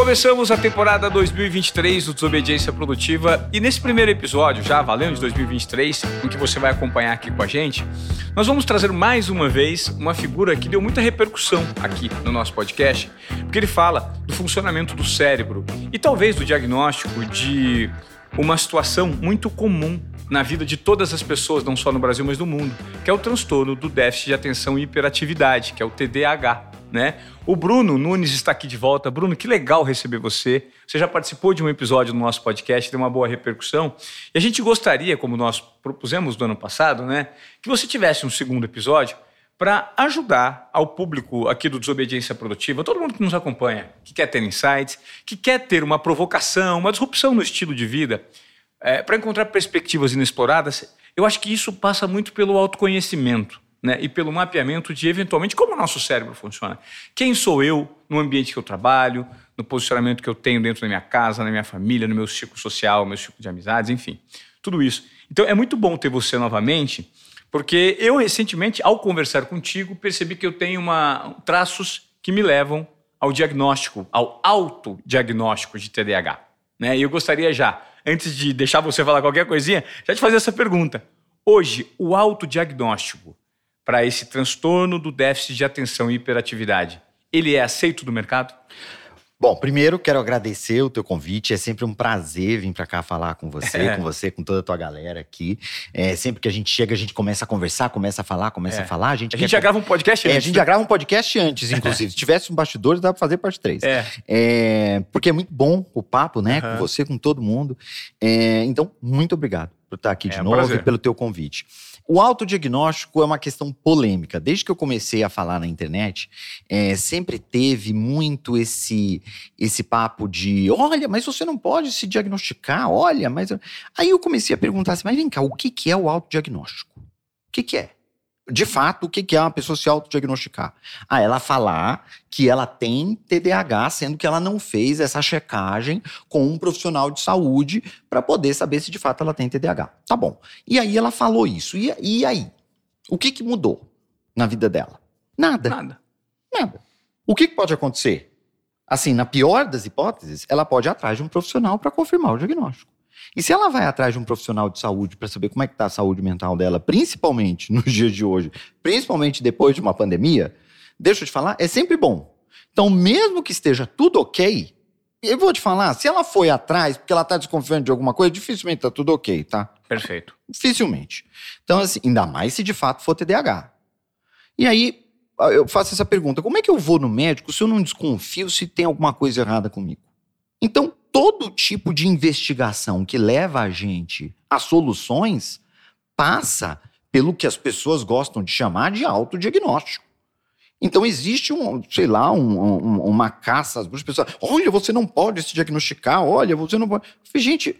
Começamos a temporada 2023 do Desobediência Produtiva e nesse primeiro episódio, já valendo de 2023, em que você vai acompanhar aqui com a gente, nós vamos trazer mais uma vez uma figura que deu muita repercussão aqui no nosso podcast, porque ele fala do funcionamento do cérebro e talvez do diagnóstico de uma situação muito comum na vida de todas as pessoas, não só no Brasil, mas no mundo, que é o transtorno do déficit de atenção e hiperatividade, que é o TDAH né? O Bruno Nunes está aqui de volta. Bruno, que legal receber você. Você já participou de um episódio no nosso podcast, deu uma boa repercussão. E a gente gostaria, como nós propusemos no ano passado, né, que você tivesse um segundo episódio para ajudar ao público aqui do Desobediência Produtiva, todo mundo que nos acompanha, que quer ter insights, que quer ter uma provocação, uma disrupção no estilo de vida, é, para encontrar perspectivas inexploradas. Eu acho que isso passa muito pelo autoconhecimento né, e pelo mapeamento de, eventualmente, como o nosso cérebro funciona. Quem sou eu no ambiente que eu trabalho, no posicionamento que eu tenho dentro da minha casa, na minha família, no meu ciclo social, no meu ciclo de amizades, enfim, tudo isso. Então, é muito bom ter você novamente, porque eu, recentemente, ao conversar contigo, percebi que eu tenho uma, traços que me levam ao diagnóstico, ao autodiagnóstico de TDAH. Né? E eu gostaria já, antes de deixar você falar qualquer coisinha, já te fazer essa pergunta. Hoje, o autodiagnóstico para esse transtorno do déficit de atenção e hiperatividade, ele é aceito do mercado? Bom, primeiro quero agradecer o teu convite. É sempre um prazer vir para cá falar com você, é. com você, com toda a tua galera aqui. É, sempre que a gente chega, a gente começa a conversar, começa a falar, começa é. a falar. A gente, a gente já grava um podcast antes. É, a gente já grava um podcast antes, inclusive. Se tivesse um bastidor, dá para fazer parte 3. É. é. porque é muito bom o papo, né? Uhum. Com você, com todo mundo. Então, muito obrigado por estar aqui de novo e pelo teu convite. O autodiagnóstico é uma questão polêmica. Desde que eu comecei a falar na internet, é, sempre teve muito esse esse papo de, olha, mas você não pode se diagnosticar, olha, mas... Aí eu comecei a perguntar assim, mas vem cá, o que, que é o autodiagnóstico? O que, que é? De fato, o que é uma pessoa se autodiagnosticar? Ah, ela falar que ela tem TDAH, sendo que ela não fez essa checagem com um profissional de saúde para poder saber se de fato ela tem TDAH. Tá bom. E aí ela falou isso. E, e aí? O que, que mudou na vida dela? Nada. Nada. Nada. O que, que pode acontecer? Assim, na pior das hipóteses, ela pode ir atrás de um profissional para confirmar o diagnóstico. E se ela vai atrás de um profissional de saúde para saber como é que está a saúde mental dela, principalmente nos dias de hoje, principalmente depois de uma pandemia, deixa eu te falar, é sempre bom. Então, mesmo que esteja tudo ok, eu vou te falar, se ela foi atrás porque ela está desconfiando de alguma coisa, dificilmente está tudo ok, tá? Perfeito. Dificilmente. Então, assim, ainda mais se de fato for TDAH. E aí, eu faço essa pergunta: como é que eu vou no médico se eu não desconfio se tem alguma coisa errada comigo? Então, todo tipo de investigação que leva a gente a soluções passa pelo que as pessoas gostam de chamar de autodiagnóstico. Então existe um, sei lá, um, um, uma caça às pessoas. Olha, você não pode se diagnosticar. Olha, você não pode. Gente,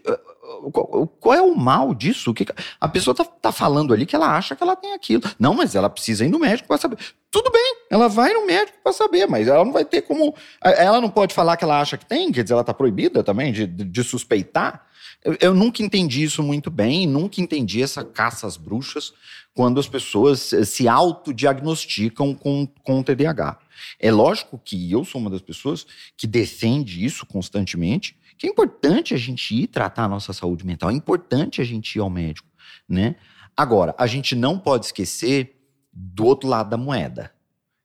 qual, qual é o mal disso? Que a pessoa está tá falando ali que ela acha que ela tem aquilo. Não, mas ela precisa ir no médico para saber. Tudo bem, ela vai no médico para saber, mas ela não vai ter como. Ela não pode falar que ela acha que tem, quer dizer, ela está proibida também de, de suspeitar. Eu, eu, nunca entendi isso muito bem, nunca entendi essa caça às bruxas quando as pessoas se autodiagnosticam com, com TDAH. É lógico que eu sou uma das pessoas que defende isso constantemente, que é importante a gente ir tratar a nossa saúde mental, é importante a gente ir ao médico, né? Agora, a gente não pode esquecer do outro lado da moeda,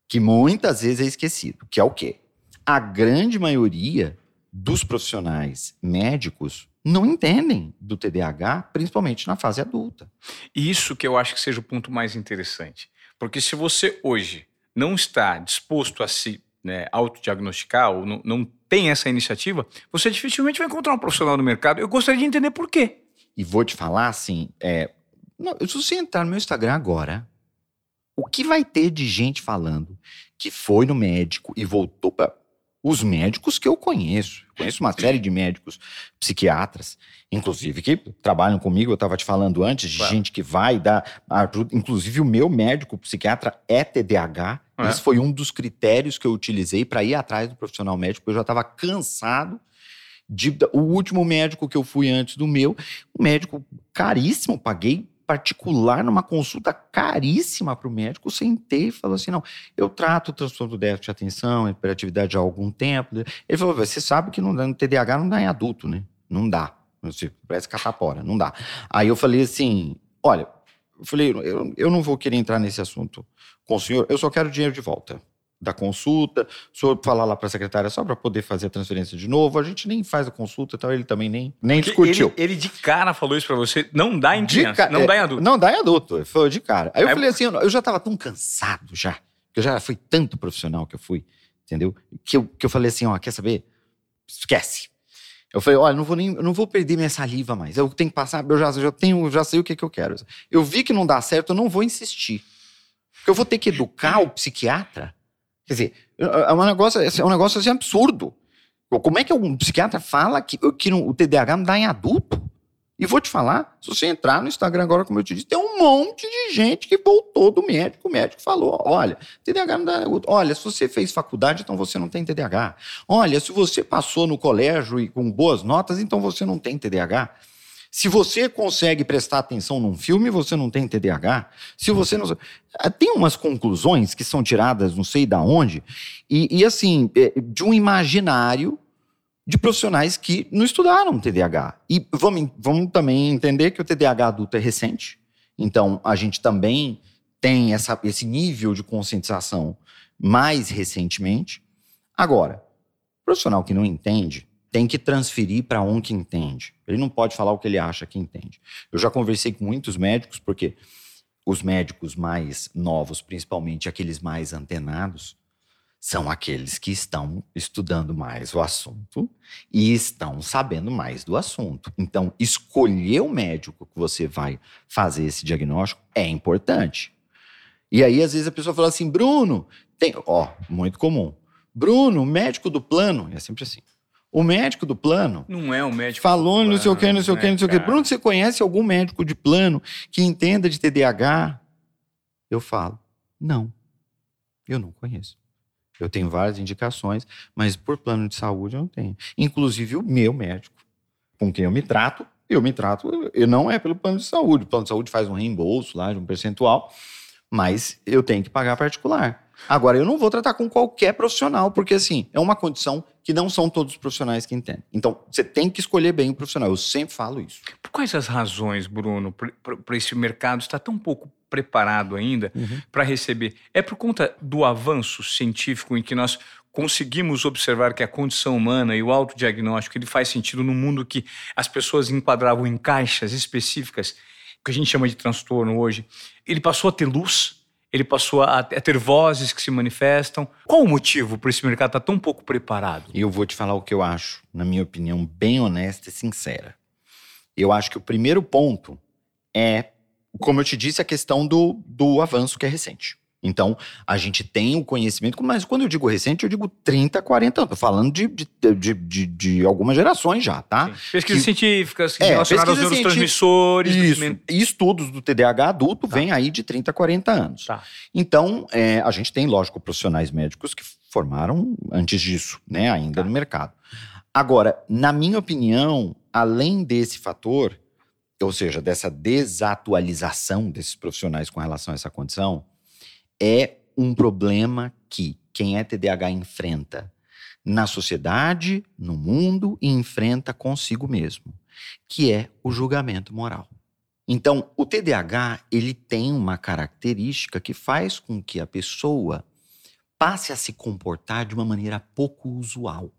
que muitas vezes é esquecido, que é o quê? A grande maioria dos profissionais médicos não entendem do TDAH, principalmente na fase adulta. Isso que eu acho que seja o ponto mais interessante. Porque se você hoje não está disposto a se né, autodiagnosticar ou não, não tem essa iniciativa, você dificilmente vai encontrar um profissional no mercado. Eu gostaria de entender por quê. E vou te falar assim, é, não, se você entrar no meu Instagram agora, o que vai ter de gente falando que foi no médico e voltou para os médicos que eu conheço. Eu conheço uma série de médicos psiquiatras, inclusive, que trabalham comigo. Eu estava te falando antes de claro. gente que vai dar ajuda. Inclusive, o meu médico psiquiatra é TDAH. É. Esse foi um dos critérios que eu utilizei para ir atrás do profissional médico. Eu já estava cansado de. O último médico que eu fui antes do meu, um médico caríssimo, paguei particular, numa consulta caríssima para o médico, sentei e falou assim: não, eu trato o transtorno do déficit de atenção, hiperatividade há algum tempo. Ele falou: você sabe que não dá, no TDAH não dá em adulto, né? Não dá. Parece catapora, não dá. Aí eu falei assim: olha, eu falei, eu, eu não vou querer entrar nesse assunto com o senhor, eu só quero dinheiro de volta da consulta, o senhor falar lá para a secretária só para poder fazer a transferência de novo, a gente nem faz a consulta, então ele também nem, nem discutiu. Ele, ele, de cara falou isso para você, não dá em criança, não é, dá em adulto. Não dá em adulto, foi de cara. Aí eu falei assim, eu já estava tão cansado já, que eu já fui tanto profissional que eu fui, entendeu? Que eu, que eu falei assim, ó, quer saber? Esquece. Eu falei, olha, não vou nem, não vou perder minha saliva mais. Eu tenho que passar, eu já, já tenho, já sei o que, que eu quero. Eu vi que não dá certo, eu não vou insistir. Porque eu vou ter que educar o psiquiatra Quer dizer, é um negócio, é um negócio assim absurdo. Como é que um psiquiatra fala que, que o TDAH não dá em adulto? E vou te falar, se você entrar no Instagram agora, como eu te disse, tem um monte de gente que voltou do médico. O médico falou: olha, TDAH não dá. Olha, se você fez faculdade, então você não tem TDAH. Olha, se você passou no colégio e com boas notas, então você não tem TDAH. Se você consegue prestar atenção num filme, você não tem TDAH. Se você não. Ah, tem umas conclusões que são tiradas, não sei da onde, e, e assim, é, de um imaginário de profissionais que não estudaram TDAH. E vamos, vamos também entender que o TDAH adulto é recente. Então, a gente também tem essa, esse nível de conscientização mais recentemente. Agora, profissional que não entende, tem que transferir para um que entende. Ele não pode falar o que ele acha que entende. Eu já conversei com muitos médicos, porque os médicos mais novos, principalmente aqueles mais antenados, são aqueles que estão estudando mais o assunto e estão sabendo mais do assunto. Então, escolher o médico que você vai fazer esse diagnóstico é importante. E aí, às vezes, a pessoa fala assim: Bruno, tem. Ó, muito comum. Bruno, médico do plano. É sempre assim. O médico do plano. Não é um médico. Falou não sei o que, não sei o que, não sei o que. Bruno, você conhece algum médico de plano que entenda de TDAH? Eu falo, não. Eu não conheço. Eu tenho várias indicações, mas por plano de saúde eu não tenho. Inclusive o meu médico, com quem eu me trato, eu me trato, eu não é pelo plano de saúde. O plano de saúde faz um reembolso lá de um percentual, mas eu tenho que pagar particular. Agora, eu não vou tratar com qualquer profissional, porque assim, é uma condição que não são todos os profissionais que entendem. Então, você tem que escolher bem o profissional. Eu sempre falo isso. Por quais as razões, Bruno, para esse mercado estar tão pouco preparado ainda uhum. para receber? É por conta do avanço científico em que nós conseguimos observar que a condição humana e o autodiagnóstico ele faz sentido no mundo que as pessoas enquadravam em caixas específicas, que a gente chama de transtorno hoje. Ele passou a ter luz, ele passou a, ter vozes que se manifestam. Qual o motivo para esse mercado estar tá tão pouco preparado? Eu vou te falar o que eu acho, na minha opinião, bem honesta e sincera. Eu acho que o primeiro ponto é, como eu te disse, a questão do, do avanço que é recente. Então, a gente tem o conhecimento, mas quando eu digo recente, eu digo 30, 40 anos. Estou falando de, de, de, de, de algumas gerações já, tá? Pesquisas que, científicas é, relacionadas aos neurotransmissores. Isso, e estudos do TDAH adulto tá. vêm aí de 30, 40 anos. Tá. Então, é, a gente tem, lógico, profissionais médicos que formaram antes disso, né? Ainda tá. no mercado. Agora, na minha opinião, além desse fator, ou seja, dessa desatualização desses profissionais com relação a essa condição, é um problema que quem é TDAH enfrenta na sociedade, no mundo e enfrenta consigo mesmo, que é o julgamento moral. Então, o TDAH, ele tem uma característica que faz com que a pessoa passe a se comportar de uma maneira pouco usual.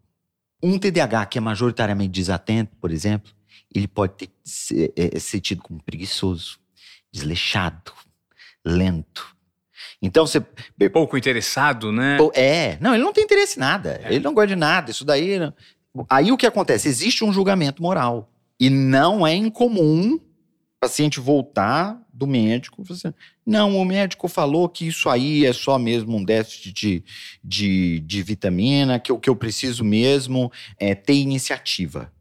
Um TDAH que é majoritariamente desatento, por exemplo, ele pode ter, ser, é, ser tido como preguiçoso, desleixado, lento, então você. Pouco interessado, né? É. Não, ele não tem interesse em nada. É. Ele não gosta de nada. Isso daí. Aí o que acontece? Existe um julgamento moral. E não é incomum o paciente voltar do médico e assim, não, o médico falou que isso aí é só mesmo um déficit de, de, de vitamina, que o que eu preciso mesmo é ter iniciativa.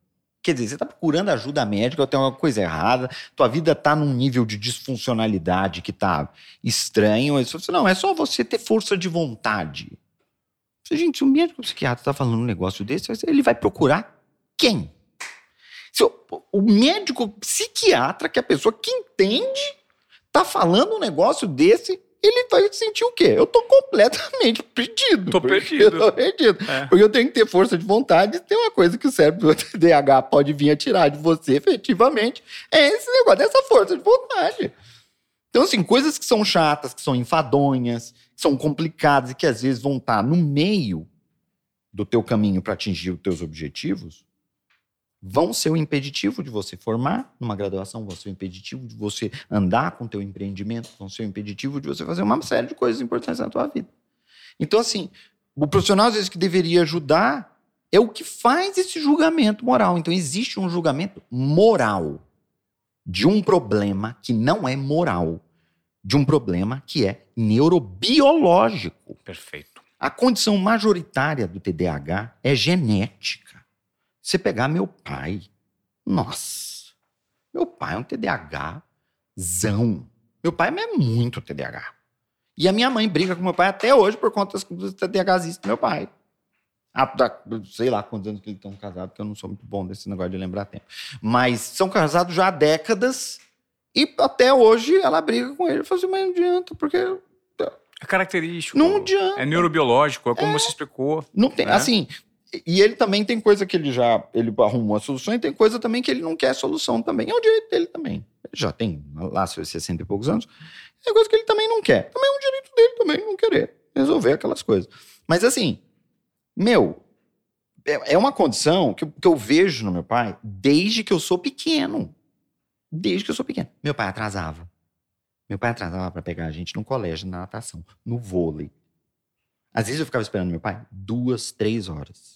Quer dizer, você está procurando ajuda médica, tem uma coisa errada, tua vida está num nível de disfuncionalidade que está estranho. Fala, não, é só você ter força de vontade. Gente, se o médico psiquiatra está falando um negócio desse, ele vai procurar quem? O médico psiquiatra, que é a pessoa que entende, tá falando um negócio desse ele vai sentir o quê? Eu tô completamente perdido. Tô perdido. tô perdido. É. Porque eu tenho que ter força de vontade. Tem uma coisa que o cérebro do TDAH pode vir a tirar de você, efetivamente, é esse negócio dessa força de vontade. Então, assim, coisas que são chatas, que são enfadonhas, que são complicadas e que às vezes vão estar no meio do teu caminho para atingir os teus objetivos, vão ser o impeditivo de você formar numa graduação, vão ser o impeditivo de você andar com o teu empreendimento, vão ser o impeditivo de você fazer uma série de coisas importantes na tua vida. Então, assim, o profissional, às vezes, que deveria ajudar é o que faz esse julgamento moral. Então, existe um julgamento moral de um problema que não é moral, de um problema que é neurobiológico. Perfeito. A condição majoritária do TDAH é genética. Você pegar meu pai, nossa, meu pai é um TDAHzão. Meu pai é muito TDAH. E a minha mãe briga com meu pai até hoje por conta dos TDAHs do meu pai. Ah, sei lá quantos anos que eles estão casados, porque eu não sou muito bom desse negócio de lembrar tempo. Mas são casados já há décadas e até hoje ela briga com ele. Eu falo assim, mas não adianta, porque é característico. Não adianta. É neurobiológico, é como é, você explicou. Não tem, né? assim, e ele também tem coisa que ele já ele arrumou a solução e tem coisa também que ele não quer solução também. É o direito dele também. Ele já tem lá seus 60 e poucos anos. É coisa que ele também não quer. Também é um direito dele também não querer resolver aquelas coisas. Mas assim, meu, é, é uma condição que, que eu vejo no meu pai desde que eu sou pequeno. Desde que eu sou pequeno. Meu pai atrasava. Meu pai atrasava para pegar a gente no colégio, na natação, no vôlei. Às vezes eu ficava esperando meu pai duas, três horas.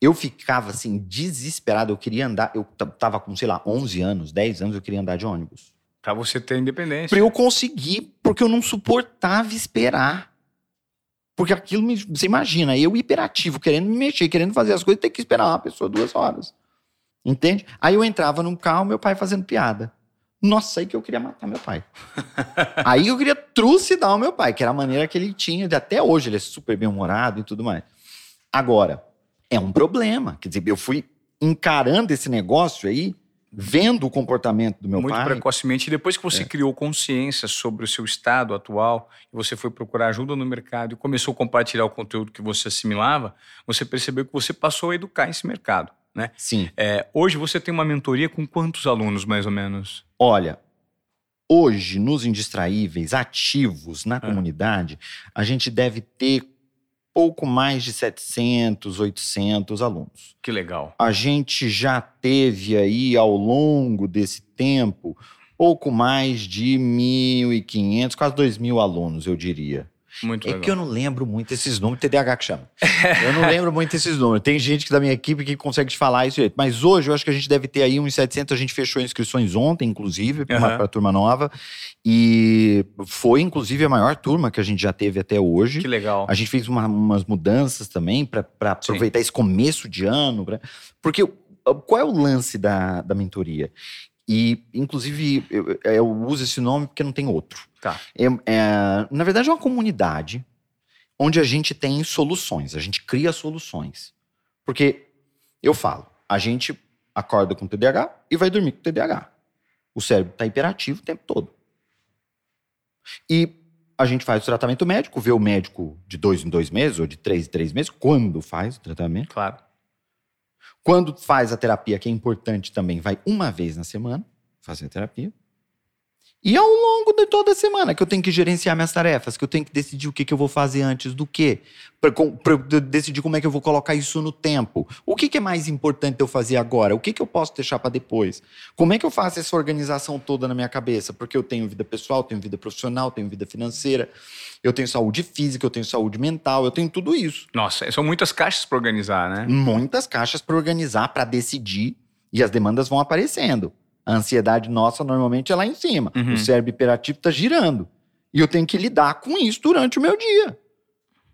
Eu ficava assim, desesperado. Eu queria andar. Eu tava com, sei lá, 11 anos, 10 anos, eu queria andar de ônibus. Pra você ter independência. Pra eu conseguir, porque eu não suportava esperar. Porque aquilo, me, você imagina, eu hiperativo, querendo me mexer, querendo fazer as coisas, ter que esperar uma pessoa duas horas. Entende? Aí eu entrava num carro, meu pai fazendo piada. Nossa, aí que eu queria matar meu pai. aí eu queria trucidar o meu pai, que era a maneira que ele tinha, de até hoje ele é super bem-humorado e tudo mais. Agora, é um problema. Quer dizer, eu fui encarando esse negócio aí, vendo o comportamento do meu Muito pai. Muito precocemente. E depois que você é. criou consciência sobre o seu estado atual, e você foi procurar ajuda no mercado e começou a compartilhar o conteúdo que você assimilava, você percebeu que você passou a educar esse mercado. Né? Sim. É, hoje você tem uma mentoria com quantos alunos, mais ou menos? Olha, hoje, nos indistraíveis, ativos na é. comunidade, a gente deve ter pouco mais de 700, 800 alunos. Que legal. A gente já teve aí, ao longo desse tempo, pouco mais de 1.500, quase 2.000 alunos, eu diria. Muito é legal. que eu não lembro muito esses números, TDAH que chama. eu não lembro muito esses números. Tem gente da minha equipe que consegue te falar isso jeito. Mas hoje eu acho que a gente deve ter aí uns 700. A gente fechou inscrições ontem, inclusive, para uhum. a turma nova. E foi, inclusive, a maior turma que a gente já teve até hoje. Que legal. A gente fez uma, umas mudanças também para aproveitar Sim. esse começo de ano. Pra... Porque qual é o lance da, da mentoria? E, inclusive, eu, eu, uso esse nome porque não tem outro. Tá. É, é, na verdade, é uma comunidade onde a gente tem soluções, a gente cria soluções. Porque eu falo, a gente acorda com TDAH e vai dormir com TDAH. O cérebro está hiperativo o tempo todo. E a gente faz o tratamento médico, vê o médico de dois em dois meses, ou de três em três meses, quando faz o tratamento. Claro. Quando faz a terapia, que é importante também, vai uma vez na semana fazer a terapia. E ao longo de toda a semana que eu tenho que gerenciar minhas tarefas, que eu tenho que decidir o que, que eu vou fazer antes do quê, para decidir como é que eu vou colocar isso no tempo. O que, que é mais importante eu fazer agora? O que, que eu posso deixar para depois? Como é que eu faço essa organização toda na minha cabeça? Porque eu tenho vida pessoal, tenho vida profissional, tenho vida financeira, eu tenho saúde física, eu tenho saúde mental, eu tenho tudo isso. Nossa, são muitas caixas para organizar, né? Muitas caixas para organizar, para decidir, e as demandas vão aparecendo. A ansiedade nossa normalmente é lá em cima. Uhum. O cérebro hiperativo está girando. E eu tenho que lidar com isso durante o meu dia.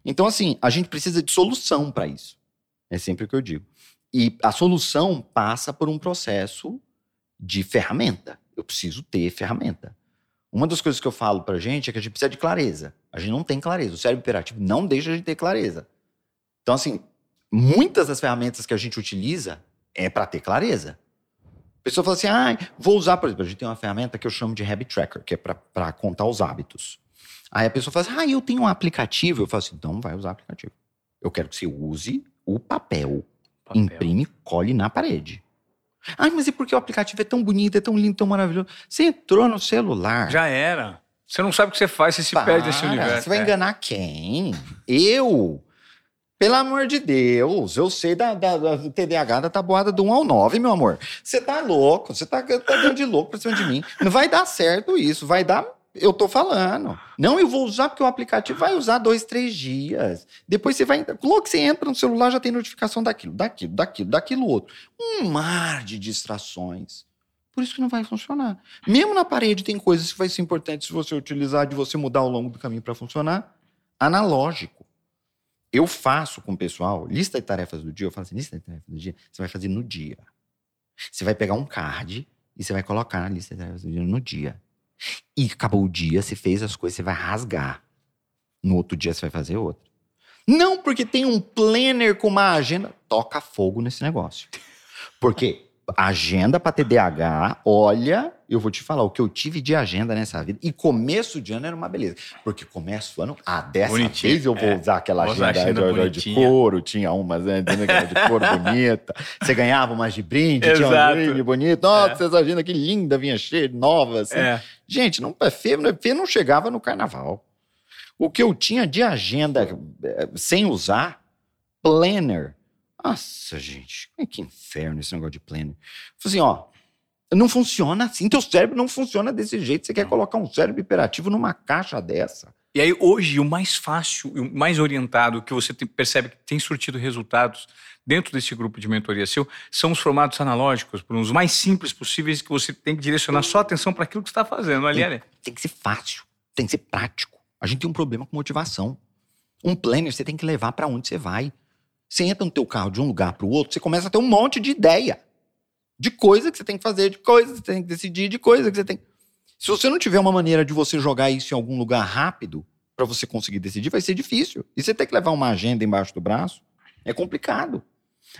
Então, assim, a gente precisa de solução para isso. É sempre o que eu digo. E a solução passa por um processo de ferramenta. Eu preciso ter ferramenta. Uma das coisas que eu falo pra gente é que a gente precisa de clareza. A gente não tem clareza. O cérebro hiperativo não deixa a gente ter clareza. Então, assim, muitas das ferramentas que a gente utiliza É para ter clareza. A pessoa fala assim, ah, vou usar, por exemplo, a gente tem uma ferramenta que eu chamo de Habit Tracker, que é para contar os hábitos. Aí a pessoa fala assim, ah, eu tenho um aplicativo. Eu falo assim, então vai usar aplicativo. Eu quero que você use o papel. papel. Imprime, cole na parede. Ai, mas e por que o aplicativo é tão bonito, é tão lindo, tão maravilhoso? Você entrou no celular. Já era. Você não sabe o que você faz, você se Para, perde nesse universo. Você vai é. enganar quem? Eu? Pelo amor de Deus, eu sei da, da, da TDAH da tabuada do 1 ao 9, meu amor. Você tá louco, você tá, tá dando de louco pra cima de mim. Não vai dar certo isso, vai dar. Eu tô falando. Não, eu vou usar porque o aplicativo vai usar dois, três dias. Depois você vai. Logo que você entra no celular, já tem notificação daquilo, daquilo, daquilo, daquilo outro. Um mar de distrações. Por isso que não vai funcionar. Mesmo na parede tem coisas que vai ser importante se você utilizar, de você mudar ao longo do caminho para funcionar. Analógico eu faço com o pessoal, lista de tarefas do dia, eu falo assim, lista de tarefas do dia, você vai fazer no dia. Você vai pegar um card e você vai colocar na lista de tarefas do dia no dia. E acabou o dia, você fez as coisas, você vai rasgar. No outro dia você vai fazer outra. Não porque tem um planner com uma agenda, toca fogo nesse negócio. Porque agenda para TDAH, olha, eu vou te falar, o que eu tive de agenda nessa vida. E começo de ano era uma beleza. Porque começo do ano, ah, dessa Bonitinho, vez eu vou é. usar aquela agenda, agenda de, de couro, tinha umas né, de couro bonita. Você ganhava umas de brinde, Exato. tinha um brinde bonito. Nossa, é. essa agenda que linda, vinha cheia, nova. Assim. É. Gente, não é feio, não é não chegava no carnaval. O que eu tinha de agenda eh, sem usar, planner, nossa, gente, que inferno esse negócio de planner. Falei assim, ó, não funciona assim. Teu cérebro não funciona desse jeito. Você quer colocar um cérebro hiperativo numa caixa dessa. E aí, hoje, o mais fácil e o mais orientado que você percebe que tem surtido resultados dentro desse grupo de mentoria seu são os formatos analógicos, por os mais simples possíveis que você tem que direcionar só atenção para aquilo que você está fazendo ali. Tem, tem que ser fácil, tem que ser prático. A gente tem um problema com motivação. Um planner você tem que levar para onde você vai. Você entra no teu carro de um lugar para o outro, você começa a ter um monte de ideia. De coisa que você tem que fazer, de coisa que você tem que decidir, de coisa que você tem. Se você não tiver uma maneira de você jogar isso em algum lugar rápido para você conseguir decidir, vai ser difícil. E você ter que levar uma agenda embaixo do braço é complicado.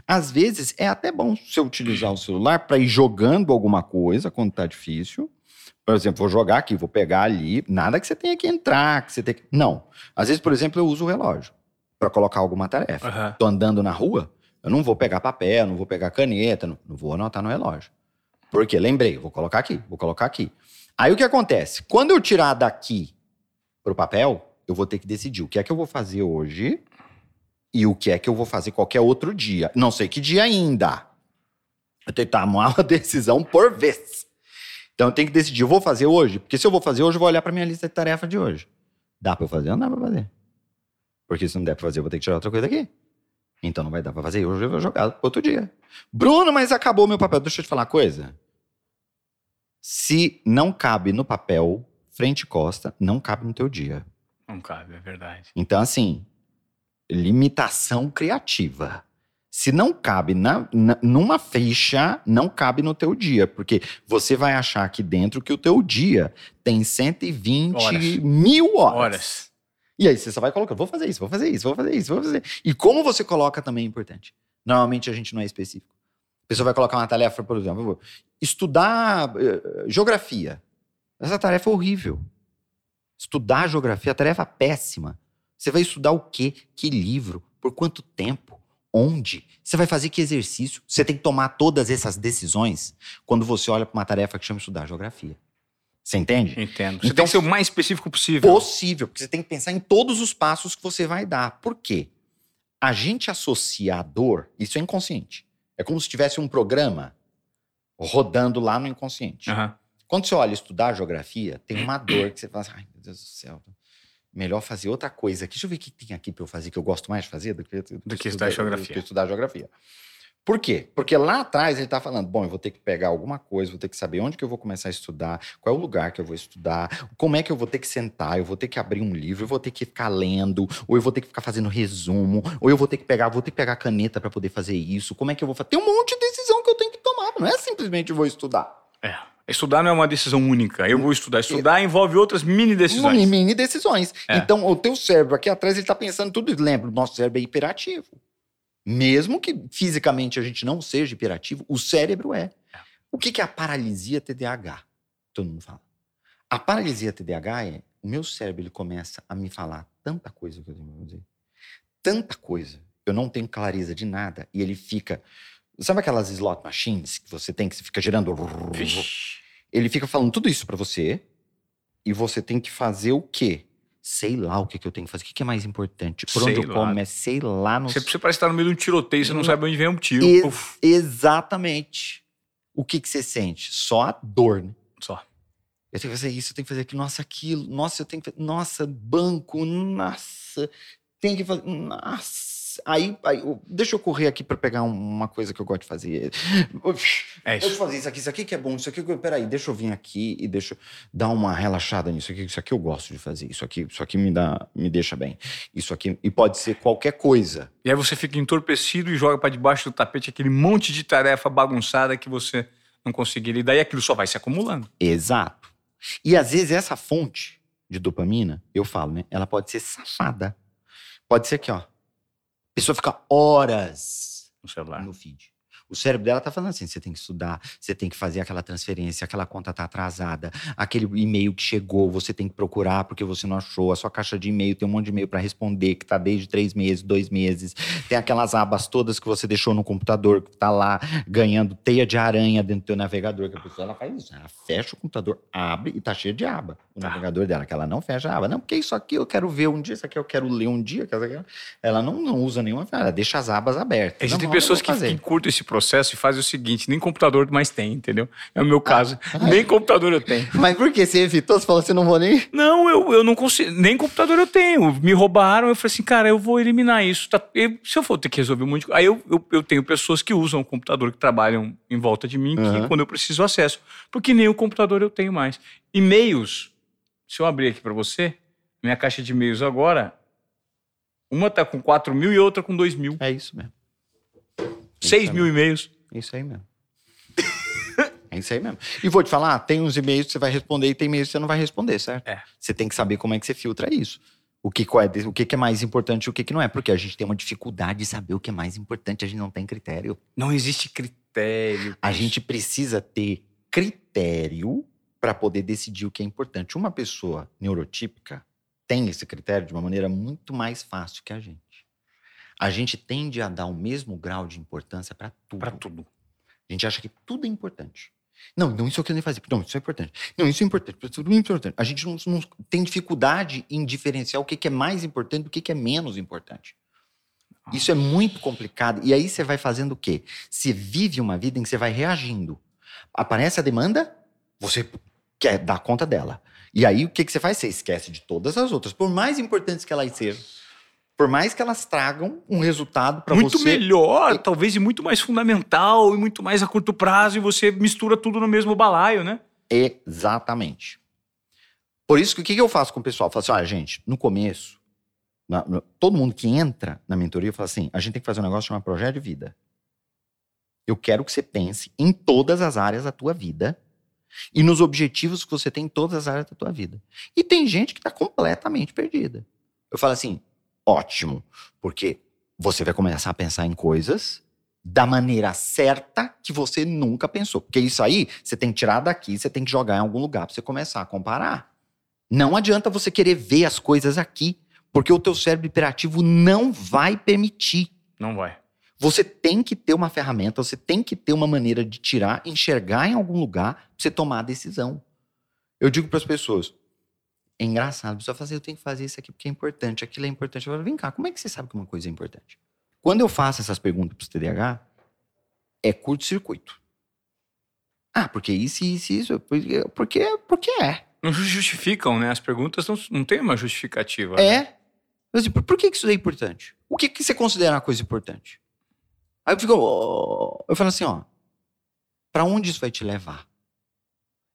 Às vezes é até bom você utilizar o celular para ir jogando alguma coisa quando tá difícil. Por exemplo, vou jogar aqui, vou pegar ali, nada que você tenha que entrar, que você tenha que... Não. Às vezes, por exemplo, eu uso o relógio para colocar alguma tarefa. Uhum. Tô andando na rua, eu não vou pegar papel, não vou pegar caneta, não, não vou anotar no relógio. Porque lembrei, vou colocar aqui, vou colocar aqui. Aí o que acontece? Quando eu tirar daqui pro papel, eu vou ter que decidir o que é que eu vou fazer hoje e o que é que eu vou fazer qualquer outro dia. Não sei que dia ainda. Eu tenho que tomar uma decisão por vez. Então eu tenho que decidir, eu vou fazer hoje? Porque se eu vou fazer hoje, eu vou olhar para minha lista de tarefa de hoje. Dá para eu fazer ou não dá para fazer? Porque se não der pra fazer, eu vou ter que tirar outra coisa aqui. Então não vai dar pra fazer. Hoje eu vou jogar outro dia. Bruno, mas acabou meu papel. Deixa eu te falar uma coisa. Se não cabe no papel, frente e costa, não cabe no teu dia. Não cabe, é verdade. Então, assim, limitação criativa. Se não cabe na, na, numa ficha, não cabe no teu dia, porque você vai achar aqui dentro que o teu dia tem 120 horas. mil horas. Horas. E aí você só vai colocando, vou fazer isso, vou fazer isso, vou fazer isso, vou fazer. E como você coloca também é importante. Normalmente a gente não é específico. A pessoa vai colocar uma tarefa, por exemplo, estudar uh, geografia. Essa tarefa é horrível. Estudar geografia, a tarefa é péssima. Você vai estudar o quê? Que livro? Por quanto tempo? Onde? Você vai fazer que exercício? Você tem que tomar todas essas decisões quando você olha para uma tarefa que chama estudar geografia. Você entende? Entendo. Você então, tem que ser o mais específico possível. Possível, porque você tem que pensar em todos os passos que você vai dar. Por quê? A gente associa a dor, isso é inconsciente. É como se tivesse um programa rodando lá no inconsciente. Uhum. Quando você olha estudar geografia, tem uma dor que você fala assim, ai meu Deus do céu, melhor fazer outra coisa aqui. Deixa eu ver o que tem aqui para eu fazer, que eu gosto mais de fazer do que, do, do que estudar, estudar geografia. Do que estudar geografia. Por quê? Porque lá atrás ele está falando, bom, eu vou ter que pegar alguma coisa, vou ter que saber onde que eu vou começar a estudar, qual é o lugar que eu vou estudar, como é que eu vou ter que sentar, eu vou ter que abrir um livro, eu vou ter que ficar lendo, ou eu vou ter que ficar fazendo resumo, ou eu vou ter que pegar, vou ter que pegar caneta para poder fazer isso, como é que eu vou fazer? Tem um monte de decisão que eu tenho que tomar, não é simplesmente vou estudar. É. Estudar não é uma decisão única. Eu vou estudar. Estudar é. envolve outras mini decisões. Mini, mini decisões. É. Então, o teu cérebro aqui atrás, ele tá pensando tudo. Lembra, o nosso cérebro é hiperativo. Mesmo que fisicamente a gente não seja hiperativo, o cérebro é. O que que é a paralisia TDAH? Todo mundo fala. A paralisia TDAH é o meu cérebro ele começa a me falar tanta coisa que eu tenho pra dizer. Tanta coisa. Eu não tenho clareza de nada. E ele fica. Sabe aquelas slot machines que você tem que você fica girando? Ele fica falando tudo isso pra você. E você tem que fazer o quê? Sei lá o que, que eu tenho que fazer. O que, que é mais importante? Por Sei onde eu lá. começo? Sei lá. Não Você, você parece estar no meio de um tiroteio, você não Não. sabe onde vem um tiro. Ex- Exatamente. O que, que você sente? Só a dor, né? só. Eu tenho que fazer isso, eu tenho que fazer aquilo, nossa, aquilo, nossa, eu tenho que fazer, nossa, banco, nossa, tem que fazer, nossa. Aí, aí deixa eu correr aqui para pegar um- uma coisa que eu gosto de fazer. É Deixa eu isso. fazer isso aqui, isso aqui que é bom, isso aqui, que eu- peraí, deixa eu vir aqui e deixa eu dar uma relaxada nisso aqui, isso aqui eu gosto de fazer, isso aqui, isso aqui me dá, me deixa bem. Isso aqui, e pode ser qualquer coisa. E aí você fica entorpecido e joga pra debaixo do tapete aquele monte de tarefa bagunçada que você não conseguiria. E daí aquilo só vai se acumulando. Exato. E às vezes essa fonte de dopamina, eu falo, né? Ela pode ser safada. Pode ser aqui, ó. A pessoa fica horas No celular. no feed. O cérebro dela tá falando assim: você tem que estudar, você tem que fazer aquela transferência, aquela conta tá atrasada, aquele e-mail que chegou, você tem que procurar porque você não achou, a sua caixa de e-mail tem um monte de e-mail para responder, que tá desde três meses, dois meses. Tem aquelas abas todas que você deixou no computador, que tá lá ganhando teia de aranha dentro do teu navegador, que a pessoa ela faz isso. Ela fecha o computador, abre e tá cheio de aba. O Tá. navegador dela, que ela não fecha a aba. Não, porque isso aqui eu quero ver um dia, isso aqui eu quero ler um dia. aqui- Ela não, não usa nenhuma, ela deixa as abas abertas. Existem pessoas que, que curtem esse processo e fazem o seguinte: nem computador mais tem, entendeu? É o meu caso. Nem computador eu tenho. Mas por que você evitou? Você falou assim, não vou nem. Não, eu, eu não consigo. Nem computador eu tenho. Me roubaram, eu falei assim, cara, eu vou eliminar isso. Tá- eu- se eu for ter que resolver um monte de coisa. Aí eu, eu, eu tenho pessoas que usam o computador, que trabalham em volta de mim, que Aham. quando eu preciso acesso. Porque nem o computador eu tenho mais. E-mails. Se eu abrir aqui pra você, minha caixa de e-mails agora, uma tá com 4 mil e outra com 2 mil. É isso mesmo. 6 mil e-mails. É isso aí mesmo. é isso aí mesmo. E vou te falar, tem uns e-mails que você vai responder e tem e-mails que você não vai responder, certo? É. Você tem que saber como é que você filtra isso. O que, é, o que é mais importante e o que, que não é. Porque a gente tem uma dificuldade de saber o que é mais importante, a gente não tem critério. Não existe critério. A gente precisa ter critério para poder decidir o que é importante. Uma pessoa neurotípica tem esse critério de uma maneira muito mais fácil que a gente. A gente tende a dar o mesmo grau de importância para tudo. Pra tudo. A gente acha que tudo é importante. Não, não, isso eu quero fazer. Não, isso é importante. Não, isso é importante. Tudo é importante. A gente não, não tem dificuldade em diferenciar o que, que é mais importante do que, que é menos importante. Isso é muito complicado. E aí você vai fazendo o quê? Você vive uma vida em que você vai reagindo. Aparece a demanda, você quer dar conta dela. E aí o que, que você faz? Você esquece de todas as outras, por mais importantes que elas sejam. Por mais que elas tragam um resultado para muito você. melhor, talvez, e muito mais fundamental, e muito mais a curto prazo, e você mistura tudo no mesmo balaio, né? Exatamente. Por isso que o que eu faço com o pessoal? Eu falo assim, olha, gente, no começo, na- no- todo mundo que entra na mentoria fala assim: a gente tem que fazer um negócio chamado projeto de vida. Eu quero que você pense em todas as áreas da tua vida e nos objetivos que você tem em todas as áreas da tua vida. E tem gente que está completamente perdida. Eu falo assim: ótimo, porque você vai começar a pensar em coisas da maneira certa que você nunca pensou. Porque isso aí, você tem que tirar daqui, você tem que jogar em algum lugar para você começar a comparar. Não adianta você querer ver as coisas aqui, porque o teu cérebro hiperativo não vai permitir. Não vai. Você tem que ter uma ferramenta, você tem que ter uma maneira de tirar, enxergar em algum lugar pra você tomar a decisão. Eu digo para as pessoas, é engraçado, a pessoa fala assim, eu tenho que fazer isso aqui porque é importante, aquilo é importante. Eu falo, vem cá, como é que você sabe que uma coisa é importante? Quando eu faço essas perguntas para os TDAH, é curto-circuito. Ah, porque isso, isso, isso, porque, porque, porque é. Não justificam, né? As perguntas não, não têm uma justificativa. né? É. Eu digo, por que isso é importante? O que, que você considera uma coisa importante? Aí eu fico, ó, eu falo assim, ó, para onde isso vai te levar?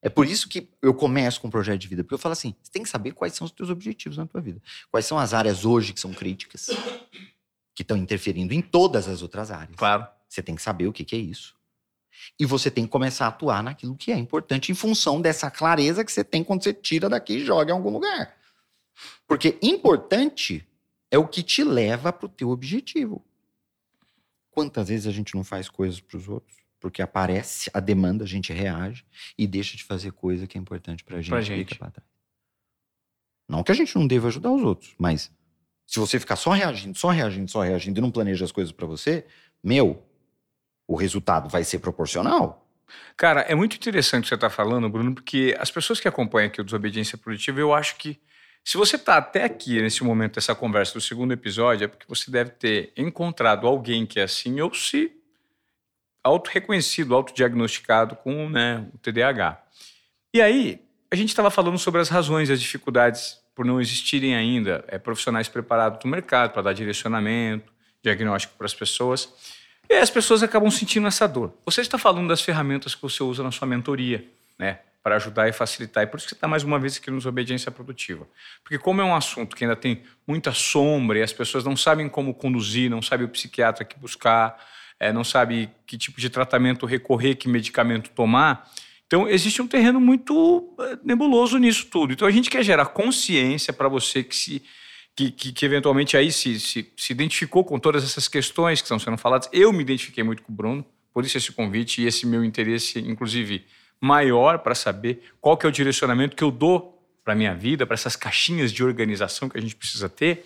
É por isso que eu começo com um projeto de vida, porque eu falo assim, você tem que saber quais são os teus objetivos na tua vida. Quais são as áreas hoje que são críticas, que estão interferindo em todas as outras áreas. Claro. Você tem que saber o que, que é isso. E você tem que começar a atuar naquilo que é importante em função dessa clareza que você tem quando você tira daqui e joga em algum lugar. Porque importante é o que te leva para o teu objetivo. Quantas vezes a gente não faz coisas para os outros? Porque aparece a demanda, a gente reage e deixa de fazer coisa que é importante para a gente. Pra gente. fica pra trás. Não que a gente não deva ajudar os outros, mas se você ficar só reagindo, só reagindo, só reagindo e não planeja as coisas para você, meu, o resultado vai ser proporcional. Cara, é muito interessante o que você está falando, Bruno, porque as pessoas que acompanham aqui o Desobediência Produtiva, eu acho que se você está até aqui nesse momento dessa conversa do segundo episódio, é porque você deve ter encontrado alguém que é assim ou se auto-reconhecido, autodiagnosticado com né, o TDAH. E aí, a gente estava falando sobre as razões as dificuldades por não existirem ainda é, profissionais preparados no mercado para dar direcionamento, diagnóstico para as pessoas. E aí as pessoas acabam sentindo essa dor. Você está falando das ferramentas que você usa na sua mentoria, né? Para ajudar e facilitar. E por isso que está mais uma vez aqui no Desobediência Produtiva. Porque como é um assunto que ainda tem muita sombra e as pessoas não sabem como conduzir, não sabem o psiquiatra que buscar, é, não sabe que tipo de tratamento recorrer, que medicamento tomar. Então, existe um terreno muito eh, nebuloso nisso tudo. Então, a gente quer gerar consciência para você que se que, que, que eventualmente aí se, se, se identificou com todas essas questões que estão sendo faladas. Eu me identifiquei muito com o Bruno, por isso esse convite e esse meu interesse, inclusive, maior para saber qual que é o direcionamento que eu dou para a minha vida, para essas caixinhas de organização que a gente precisa ter.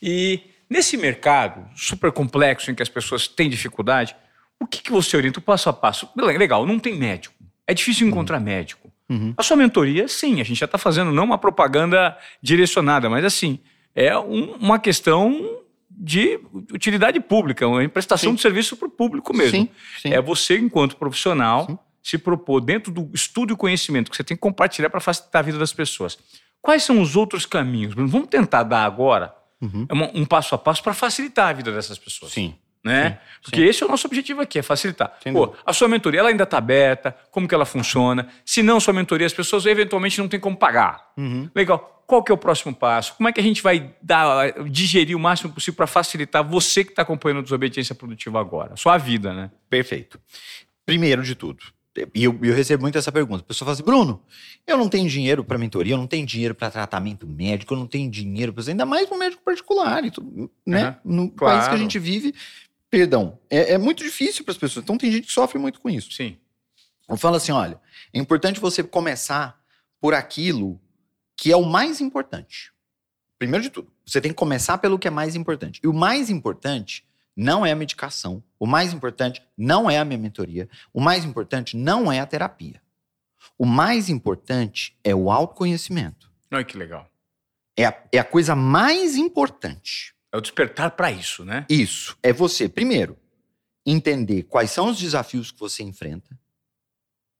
E nesse mercado super complexo em que as pessoas têm dificuldade, o que, que você orienta o passo a passo? Legal, não tem médico. É difícil encontrar médico. Uhum. A sua mentoria, sim, a gente já está fazendo não uma propaganda direcionada, mas assim, é um- uma questão de utilidade pública, uma prestação Sim. de serviço para o público mesmo. Sim, sim. É você, enquanto profissional, Sim. se propor dentro do estudo e conhecimento que você tem que compartilhar para facilitar a vida das pessoas. Quais são os outros caminhos? Vamos tentar dar agora Uhum. uma- um passo a passo para facilitar a vida dessas pessoas. Sim. Né? Sim, Porque esse é o nosso objetivo aqui, é facilitar. Pô, a sua mentoria ela ainda está aberta, como que ela funciona? Se não, sua mentoria, as pessoas eventualmente não têm como pagar. Uhum. Legal. Qual que é o próximo passo? Como é que a gente vai dar, digerir o máximo possível para facilitar você que está acompanhando a desobediência produtiva agora? Sua vida, né? Perfeito. Primeiro de tudo, e eu, eu recebo muito essa pergunta. A pessoa fala assim: Bruno, eu não tenho dinheiro para mentoria, eu não tenho dinheiro para tratamento médico, eu não tenho dinheiro para ainda mais para um médico particular, tudo, né? No claro. país que a gente vive, perdão, é, é muito difícil para as pessoas. Então tem gente que sofre muito com isso. Sim. Eu falo assim: olha, é importante você começar por aquilo que é o mais importante. Primeiro de tudo, você tem que começar pelo que é mais importante. E o mais importante não é a medicação. O mais importante não é a minha mentoria. O mais importante não é a terapia. O mais importante é o autoconhecimento. Olha que legal. É a, é a coisa mais importante. É o despertar para isso, né? Isso. É você, primeiro, entender quais são os desafios que você enfrenta,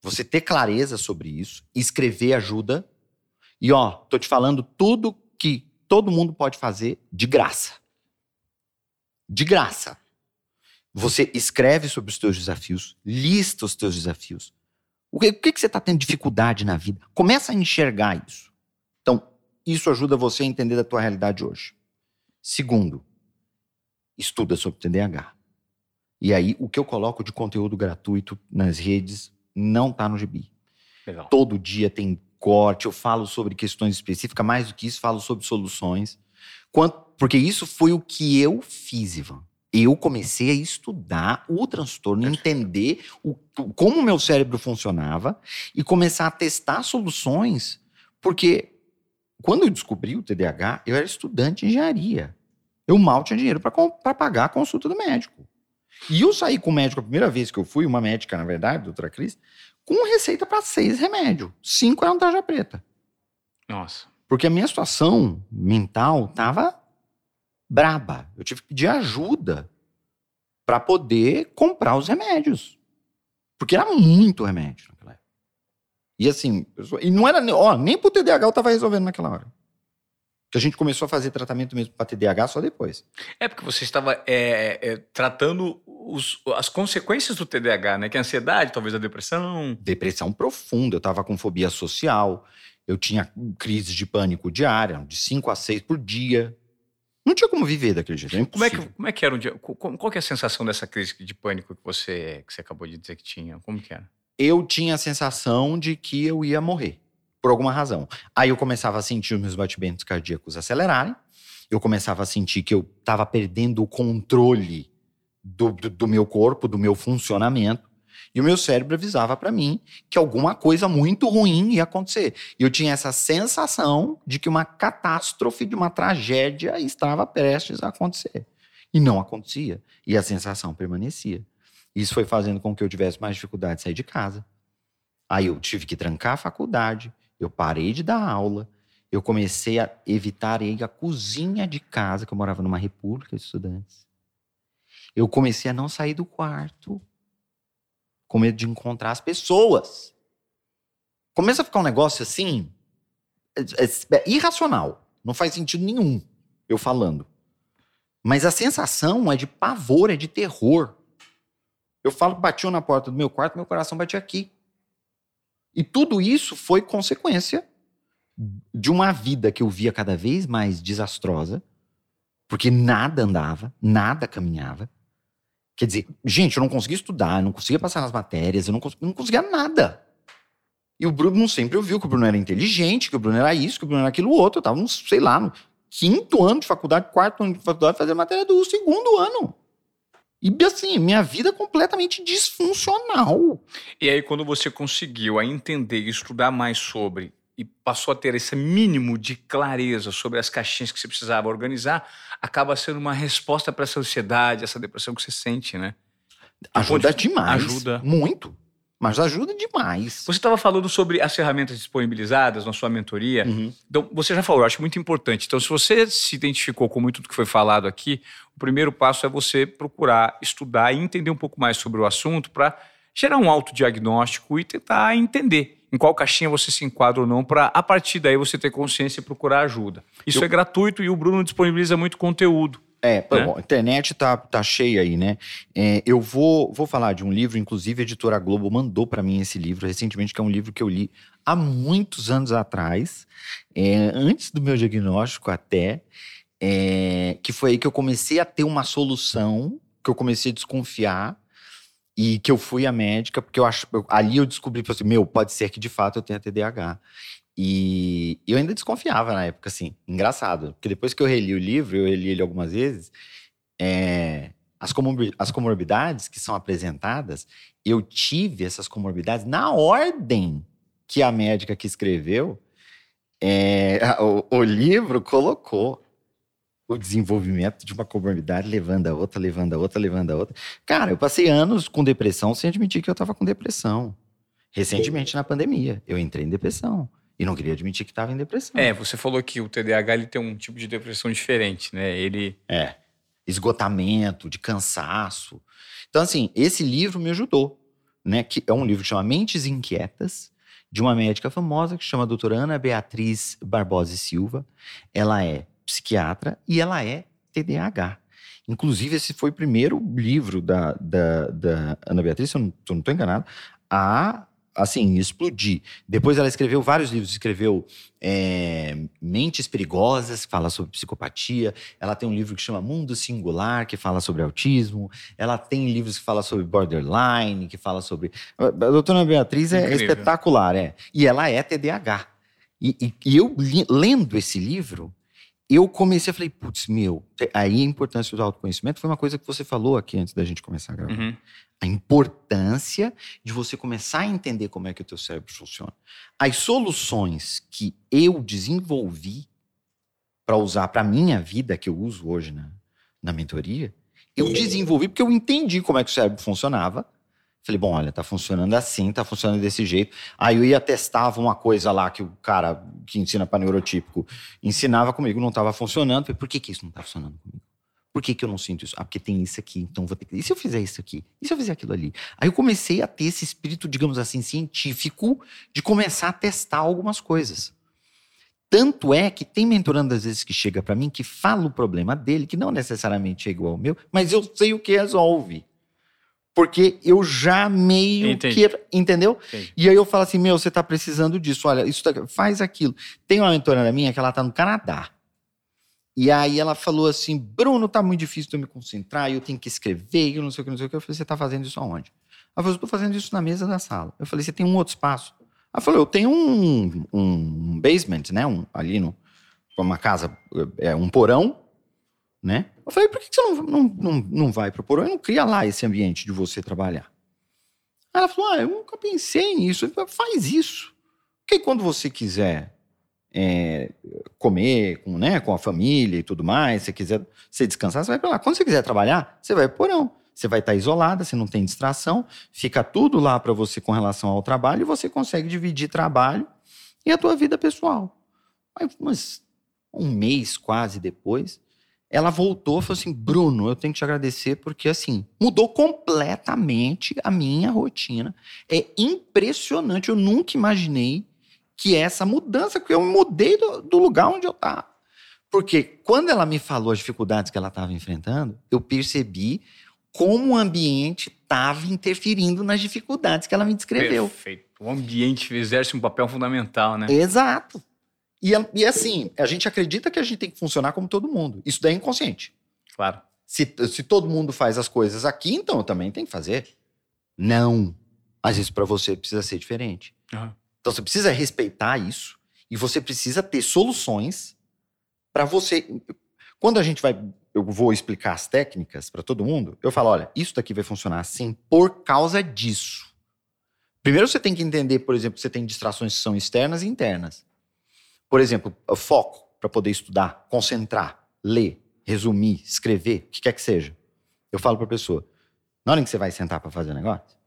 você ter clareza sobre isso, escrever ajuda. E ó, tô te falando tudo que todo mundo pode fazer de graça. De graça. Você escreve sobre os teus desafios, lista os teus desafios. O que, o que, que você está tendo dificuldade na vida? Começa a enxergar isso. Então, isso ajuda você a entender da tua realidade hoje. Segundo, estuda sobre TDAH. E aí, o que eu coloco de conteúdo gratuito nas redes não tá no gibi. Legal. Todo dia tem corte, eu falo sobre questões específicas, mais do que isso, falo sobre soluções. Quanto, porque isso foi o que eu fiz, Ivan. Eu comecei a estudar o transtorno, entender o, como o meu cérebro funcionava e começar a testar soluções, porque quando eu descobri o TDAH, eu era estudante de engenharia. Eu mal tinha dinheiro para pagar a consulta do médico. E eu saí com o médico a primeira vez que eu fui, uma médica, na verdade, doutora Cris, com receita para seis remédios. Cinco eram tarja preta. Nossa. Porque a minha situação mental tava braba. Eu tive que pedir ajuda para poder comprar os remédios. Porque era muito remédio naquela época. E assim, sou- e não era, ó, nem pro TDAH eu tava resolvendo naquela hora. Que a gente começou a fazer tratamento mesmo para TDAH só depois. É porque você estava é, é, tratando os- as consequências do TDAH, né? Que é a ansiedade, talvez a depressão. Depressão profunda, eu tava com fobia social, eu tinha crises de pânico diária, de 5 a 6 por dia. Não tinha como viver daquele jeito. era Como é, que, como é que era um dia? Qual, qual é a sensação dessa crise de pânico que você, que você acabou de dizer que tinha? Como que era? eu tinha a sensação de que eu ia morrer, por alguma razão. Aí eu começava a sentir os meus batimentos cardíacos acelerarem, eu começava a sentir que eu estava perdendo o controle do, do, do meu corpo, do meu funcionamento. E o meu cérebro avisava para mim que alguma coisa muito ruim ia acontecer. E eu tinha essa sensação de que uma catástrofe, de uma tragédia estava prestes a acontecer. E não acontecia. E a sensação permanecia. Isso foi fazendo com que eu tivesse mais dificuldade de sair de casa. Aí eu tive que trancar a faculdade, eu parei de dar aula, eu comecei a evitar ir à cozinha de casa, que eu morava numa república de estudantes. Eu comecei a não sair do quarto com medo de encontrar as pessoas. Começa a ficar um negócio assim, é, é, é irracional. Não faz sentido nenhum eu falando. Mas a sensação é de pavor, é de terror. Eu falo batiam na porta do meu quarto, meu coração batia aqui. E tudo isso foi consequência de uma vida que eu via cada vez mais desastrosa, porque nada andava, nada caminhava. Quer dizer, gente, eu não conseguia estudar, eu não conseguia passar nas matérias, eu não, não conseguia nada. E o Bruno sempre ouviu que o Bruno era inteligente, que o Bruno era isso, que o Bruno era aquilo outro. Eu tava, no, sei lá, no quinto ano de faculdade, quarto ano de faculdade, fazendo matéria do segundo ano. E assim, minha vida é completamente disfuncional. E aí, quando você conseguiu a entender e estudar mais sobre e passou a ter esse mínimo de clareza sobre as caixinhas que você precisava organizar, acaba sendo uma resposta para essa ansiedade, essa depressão que você sente, né? Ajuda demais. Ajuda. Muito. Mas ajuda demais. Você estava falando sobre as ferramentas disponibilizadas na sua mentoria. Uhum. Então, você já falou, eu acho muito importante. Então, se você se identificou com muito do que foi falado aqui, o primeiro passo é você procurar estudar e entender um pouco mais sobre o assunto para gerar um autodiagnóstico e tentar entender em qual caixinha você se enquadra ou não, para a partir daí você ter consciência e procurar ajuda. Isso Eu... é gratuito e o Bruno disponibiliza muito conteúdo. É, né? bom, a internet tá, tá cheia aí, né? É, eu vou, vou falar de um livro, inclusive a editora Globo mandou para mim esse livro recentemente, que é um livro que eu li há muitos anos atrás, é, antes do meu diagnóstico até, é, que foi aí que eu comecei a ter uma solução, que eu comecei a desconfiar, e que eu fui à médica, porque eu acho. Eu, ali eu descobri, assim, meu, pode ser que de fato eu tenha TDAH. E eu ainda desconfiava na época, assim, engraçado. Porque depois que eu reli o livro, eu reli ele algumas vezes, é, as, comor as comorbidades que são apresentadas, eu tive essas comorbidades na ordem que a médica que escreveu é, o, o livro colocou o desenvolvimento de uma comorbidade levando a outra, levando a outra, levando a outra. Cara, eu passei anos com depressão sem admitir que eu estava com depressão. Recentemente, na pandemia, eu entrei em depressão. E não queria admitir que estava em depressão. É, você falou que o TDAH ele tem um tipo de depressão diferente, né? Ele. É. Esgotamento, de cansaço. Então, assim, esse livro me ajudou. Né? Que é um livro que chama Mentes Inquietas, de uma médica famosa que chama doutora Ana Beatriz Barbosa e Silva. Ela é psiquiatra e ela é TDAH. Inclusive, esse foi o primeiro livro da, da, da Ana Beatriz, se eu não estou enganado, a assim, explodir. Depois ela escreveu vários livros, escreveu é, Mentes Perigosas, que fala sobre psicopatia. Ela tem um livro que chama Mundo Singular, que fala sobre autismo. Ela tem livros que falam sobre borderline, que fala sobre. A doutora Beatriz é Incrível. espetacular, é. E ela é TDAH. E, e, e eu lendo esse livro, eu comecei a falei, putz, meu, aí a importância do autoconhecimento foi uma coisa que você falou aqui antes da gente começar a gravar. Uhum. A importância de você começar a entender como é que o teu cérebro funciona. As soluções que eu desenvolvi para usar para minha vida, que eu uso hoje na, na mentoria, eu desenvolvi porque eu entendi como é que o cérebro funcionava Falei, bom, olha, tá funcionando assim, tá funcionando desse jeito. Aí eu ia testava uma coisa lá que o cara que ensina para neurotípico ensinava comigo, não estava funcionando. Falei, por que, que isso não tá funcionando comigo? Por que, que eu não sinto isso? Ah, porque tem isso aqui, então vou ter que. E se eu fizer isso aqui? E se eu fizer aquilo ali? Aí eu comecei a ter esse espírito, digamos assim, científico de começar a testar algumas coisas. Tanto é que tem mentorando às vezes que chega para mim que fala o problema dele, que não necessariamente é igual ao meu, mas eu sei o que resolve. Porque eu já meio Entendi. que. Entendeu? Entendi. E aí eu falo assim: meu, você tá precisando disso, olha, isso tá, faz aquilo. Tem uma mentora minha que ela tá no Canadá. E aí ela falou assim: Bruno, tá muito difícil de eu me concentrar, eu tenho que escrever, eu não sei o que, não sei o que. Eu falei: você tá fazendo isso aonde? Ela falou: eu tô fazendo isso na mesa da sala. Eu falei: você tem um outro espaço? Ela falou: eu tenho um, um basement, né? Um, ali no. Uma casa, é um porão, né? Eu falei, por que você não, não, não, não vai pro porão e não cria lá esse ambiente de você trabalhar? Ela falou, ah, eu nunca pensei nisso. Falei, Faz isso. Porque quando você quiser é, comer com, né, com a família e tudo mais, se quiser você descansar, você vai para lá. Quando você quiser trabalhar, você vai pro porão. Você vai estar isolada, você não tem distração, fica tudo lá para você com relação ao trabalho e você consegue dividir trabalho e a tua vida pessoal. Aí, mas um mês quase depois, ela voltou e falou assim: Bruno, eu tenho que te agradecer porque assim mudou completamente a minha rotina. É impressionante. Eu nunca imaginei que essa mudança, que eu mudei do, do lugar onde eu estava. Porque quando ela me falou as dificuldades que ela estava enfrentando, eu percebi como o ambiente estava interferindo nas dificuldades que ela me descreveu. Perfeito. O ambiente exerce um papel fundamental, né? Exato. E, e assim, a gente acredita que a gente tem que funcionar como todo mundo. Isso daí é inconsciente. Claro. Se, se todo mundo faz as coisas aqui, então eu também tenho que fazer. Não. Mas isso para você precisa ser diferente. Uhum. Então você precisa respeitar isso e você precisa ter soluções para você. Quando a gente vai, eu vou explicar as técnicas para todo mundo, eu falo, olha, isso daqui vai funcionar assim por causa disso. Primeiro você tem que entender, por exemplo, que você tem distrações que são externas e internas. Por exemplo, foco para poder estudar, concentrar, ler, resumir, escrever, o que quer que seja. Eu falo para a pessoa, na hora que você vai sentar para fazer o negócio,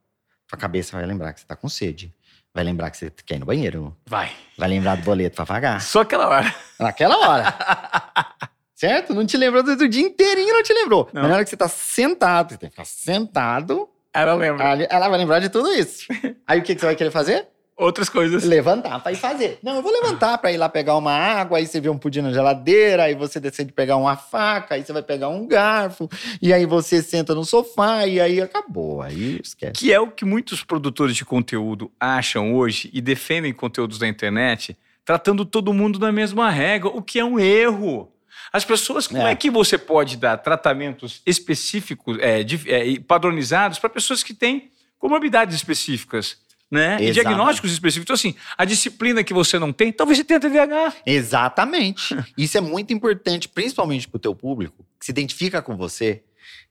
sua cabeça vai lembrar que você está com sede. Vai lembrar que você quer ir no banheiro. Vai. Vai lembrar do boleto para pagar. Só aquela hora. Naquela hora. certo? Não te lembrou do dia inteirinho, não te lembrou. Não. Mas na hora que você tá sentado, você tem que ficar sentado, Ela lembra. ela ela vai lembrar de tudo isso. Aí o que, que você vai querer fazer? Outras coisas. Levantar pra ir fazer. Não, eu vou levantar pra ir lá pegar uma água, aí você vê um pudim na geladeira, aí você decide pegar uma faca, aí você vai pegar um garfo, e aí você senta no sofá, e aí acabou. Aí esquece. Que é o que muitos produtores de conteúdo acham hoje e defendem conteúdos da internet, tratando todo mundo da mesma regra, o que é um erro. As pessoas, como é, É. que você pode dar tratamentos específicos, é, de- é, e padronizados para pessoas que têm comorbidades específicas, né? E Exatamente. diagnósticos específicos. Então, assim, a disciplina que você não tem, talvez você tenha TDAH. Exatamente. Isso é muito importante, principalmente pro teu público, que se identifica com você,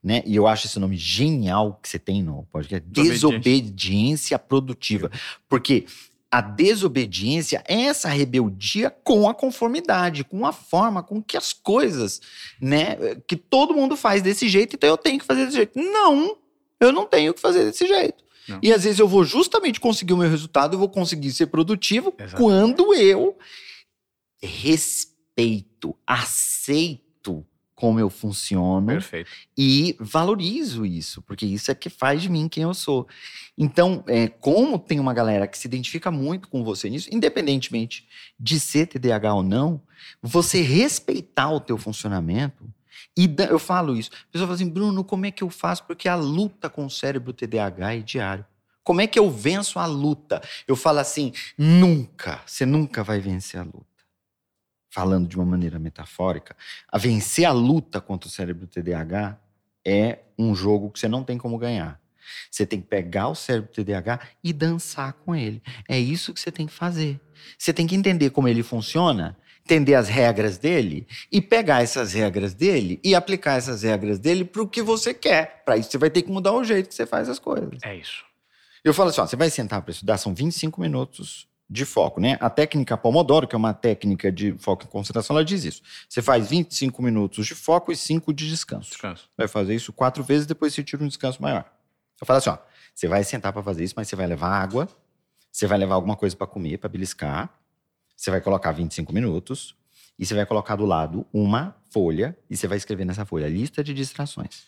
né? E eu acho esse nome genial que você tem no podcast, Desobediência. desobediência produtiva. Porque a desobediência é essa rebeldia com a conformidade, com a forma com que as coisas, né, que todo mundo faz desse jeito, então eu tenho que fazer desse jeito. Não, eu não tenho que fazer desse jeito. Não. E às vezes eu vou justamente conseguir o meu resultado, eu vou conseguir ser produtivo quando eu respeito, aceito como eu funciono Perfeito. e valorizo isso, porque isso é que faz de mim quem eu sou. Então, é, como tem uma galera que se identifica muito com você nisso, independentemente de ser TDAH ou não, você respeitar o teu funcionamento e eu falo isso. A pessoa fala assim, Bruno, como é que eu faço? Porque a luta com o cérebro TDAH é diário. Como é que eu venço a luta? Eu falo assim, nunca, você nunca vai vencer a luta. Falando de uma maneira metafórica, a vencer a luta contra o cérebro TDAH é um jogo que você não tem como ganhar. Você tem que pegar o cérebro TDAH e dançar com ele. É isso que você tem que fazer. Você tem que entender como ele funciona, entender as regras dele e pegar essas regras dele e aplicar essas regras dele para o que você quer. Para isso, você vai ter que mudar o jeito que você faz as coisas. É isso. Eu falo assim, ó, você vai sentar para estudar, são 25 minutos de foco, né? A técnica Pomodoro, que é uma técnica de foco e concentração, ela diz isso. Você faz 25 minutos de foco e 5 de descanso. Descanso. Vai fazer isso quatro vezes, depois você tira um descanso maior. Eu falo assim, ó, você vai sentar para fazer isso, mas você vai levar água, você vai levar alguma coisa para comer, para beliscar, você vai colocar 25 minutos e você vai colocar do lado uma folha e você vai escrever nessa folha lista de distrações.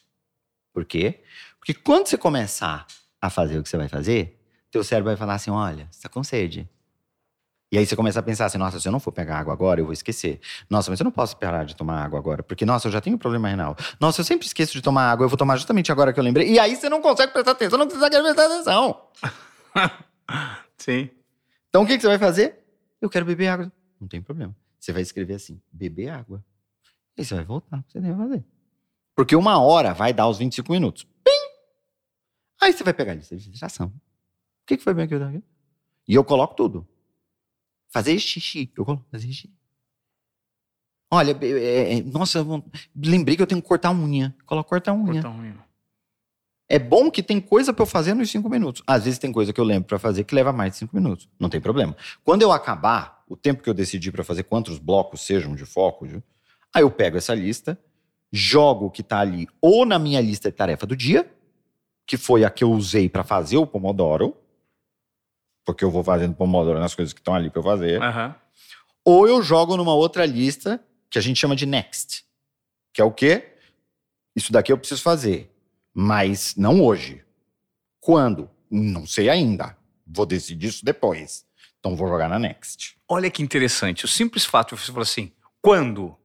Por quê? Porque quando você começar a fazer o que você vai fazer, teu cérebro vai falar assim, olha, você tá com sede. E aí você começa a pensar assim, nossa, se eu não for pegar água agora, eu vou esquecer. Nossa, mas eu não posso parar de tomar água agora, porque, nossa, eu já tenho problema renal. Nossa, eu sempre esqueço de tomar água, eu vou tomar justamente agora que eu lembrei. E aí você não consegue prestar atenção, não consegue prestar atenção. Sim. Então o que, que você vai fazer? Eu quero beber água. Não tem problema. Você vai escrever assim, beber água. E você vai voltar, você deve fazer. Porque uma hora vai dar os 25 minutos. Pim! Aí você vai pegar a lista de distração. O que, que foi bem aqui? E eu coloco tudo. Fazer xixi. Eu coloco fazer xixi. Olha, é, é, nossa, lembrei que eu tenho que cortar a unha. Coloca cortar a unha. Cortar a unha. É bom que tem coisa para eu fazer nos cinco minutos. Às vezes tem coisa que eu lembro para fazer que leva mais de cinco minutos. Não tem problema. Quando eu acabar, o tempo que eu decidi para fazer, quantos blocos sejam de foco, aí eu pego essa lista, jogo o que está ali ou na minha lista de tarefa do dia, que foi a que eu usei para fazer o Pomodoro, porque eu vou fazendo Pomodoro nas coisas que estão ali para eu fazer. Uhum. Ou eu jogo numa outra lista que a gente chama de next, que é o quê? Isso daqui eu preciso fazer mas não hoje. Quando? Não sei ainda. Vou decidir isso depois. Então vou jogar na Next. Olha que interessante. O simples fato de você falar assim, quando?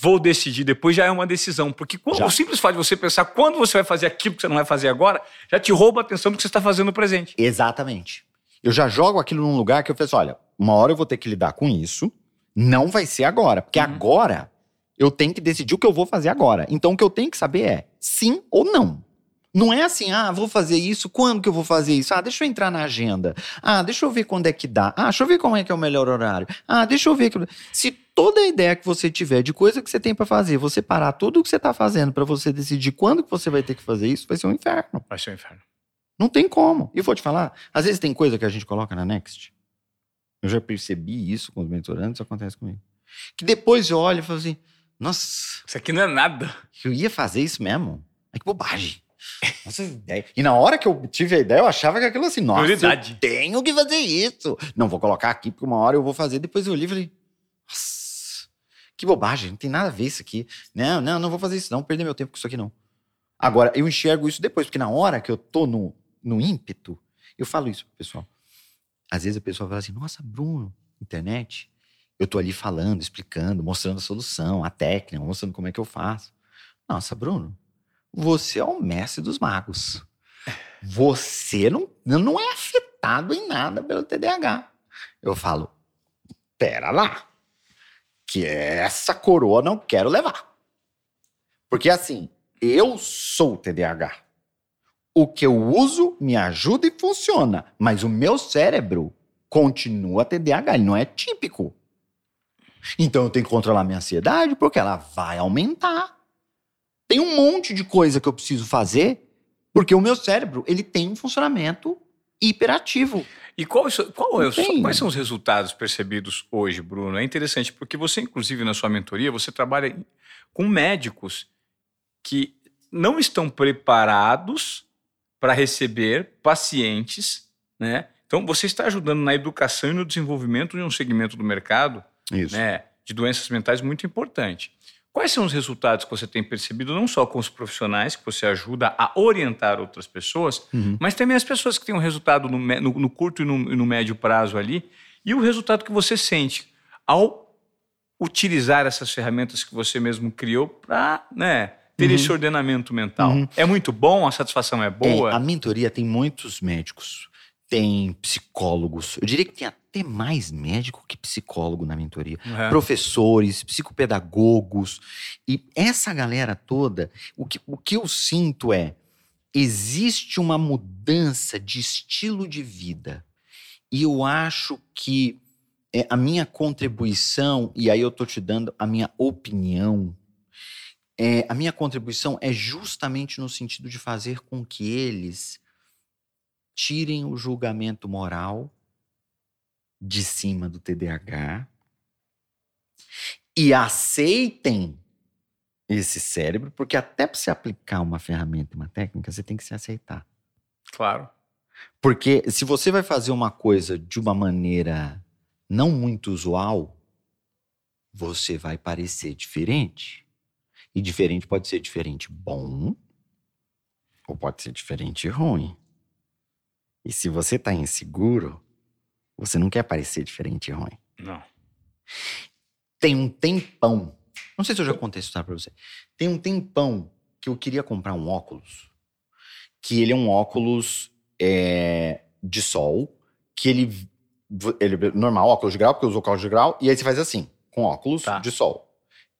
Vou decidir depois já é uma decisão. Porque o simples fato de você pensar quando você vai fazer aquilo que você não vai fazer agora, já te rouba a atenção do que você está fazendo no presente. Exatamente. Eu já jogo aquilo num lugar que eu penso, olha, uma hora eu vou ter que lidar com isso, não vai ser agora. Porque uhum. agora eu tenho que decidir o que eu vou fazer agora. Então o que eu tenho que saber é sim ou não. Não é assim, ah, vou fazer isso, quando que eu vou fazer isso? Ah, deixa eu entrar na agenda. Ah, deixa eu ver quando é que dá. Ah, deixa eu ver como é que é o melhor horário. Ah, deixa eu ver. Que... Se toda a ideia que você tiver de coisa que você tem para fazer, você parar tudo o que você tá fazendo para você decidir quando que você vai ter que fazer isso, vai ser um inferno. Vai ser um inferno. Não tem como. E vou te falar, às vezes tem coisa que a gente coloca na Next. Eu já percebi isso com os mentorandos, isso acontece comigo. Que depois eu olho e falo assim, nossa. Isso aqui não é nada. Eu ia fazer isso mesmo. Ai, que bobagem. Nossa, ideia. E na hora que eu tive a ideia, eu achava que aquilo assim, nossa, Prioridade. eu tenho que fazer isso. Não vou colocar aqui, porque uma hora eu vou fazer. Depois eu li e falei, nossa, que bobagem, não tem nada a ver isso aqui. Não, não, não vou fazer isso não, perder meu tempo com isso aqui não. Agora, eu enxergo isso depois, porque na hora que eu tô no, no ímpeto, eu falo isso pro pessoal. Às vezes a pessoa fala assim, nossa, Bruno, internet, eu tô ali falando, explicando, mostrando a solução, a técnica, mostrando como é que eu faço. Nossa, Bruno, você é o mestre dos magos. Você não, não é afetado em nada pelo TDAH. Eu falo, pera lá, que essa coroa não quero levar. Porque assim, eu sou TDAH. O que eu uso me ajuda e funciona, mas o meu cérebro continua TDAH, ele não é típico. Então eu tenho que controlar minha ansiedade porque ela vai aumentar. Tem um monte de coisa que eu preciso fazer, porque o meu cérebro ele tem um funcionamento hiperativo. E qual, qual é, quais são os resultados percebidos hoje, Bruno? É interessante porque você, inclusive, na sua mentoria, você trabalha com médicos que não estão preparados para receber pacientes, né? Então, você está ajudando na educação e no desenvolvimento de um segmento do mercado né, de doenças mentais muito importante. Quais são os resultados que você tem percebido, não só com os profissionais, que você ajuda a orientar outras pessoas, uhum. mas também as pessoas que têm um resultado no, no, no curto e no, no, médio prazo ali, e o resultado que você sente ao utilizar essas ferramentas que você mesmo criou para né, ter uhum. esse ordenamento mental. Uhum. É muito bom, a satisfação é boa? É, a mentoria tem muitos médicos tem psicólogos. Eu diria que tem até mais médico que psicólogo na mentoria. Uhum. Professores, psicopedagogos. E essa galera toda, o que, o que eu sinto é: existe uma mudança de estilo de vida. E eu acho que é, a minha contribuição, e aí eu tô te dando a minha opinião, é, a minha contribuição é justamente no sentido de fazer com que eles tirem o julgamento moral de cima do TDAH e aceitem esse cérebro, porque até para se aplicar uma ferramenta, uma técnica, você tem que se aceitar. Claro. Porque se você vai fazer uma coisa de uma maneira não muito usual, você vai parecer diferente. E diferente pode ser diferente bom ou pode ser diferente ruim. E se você tá inseguro, você não quer parecer diferente e ruim. Não. Tem um tempão. Não sei se eu já contei isso pra você. Tem um tempão que eu queria comprar um óculos. Que ele é um óculos é, de sol. Que ele, ele. Normal, óculos de grau, porque eu uso óculos de grau. E aí você faz assim, com óculos tá. de sol.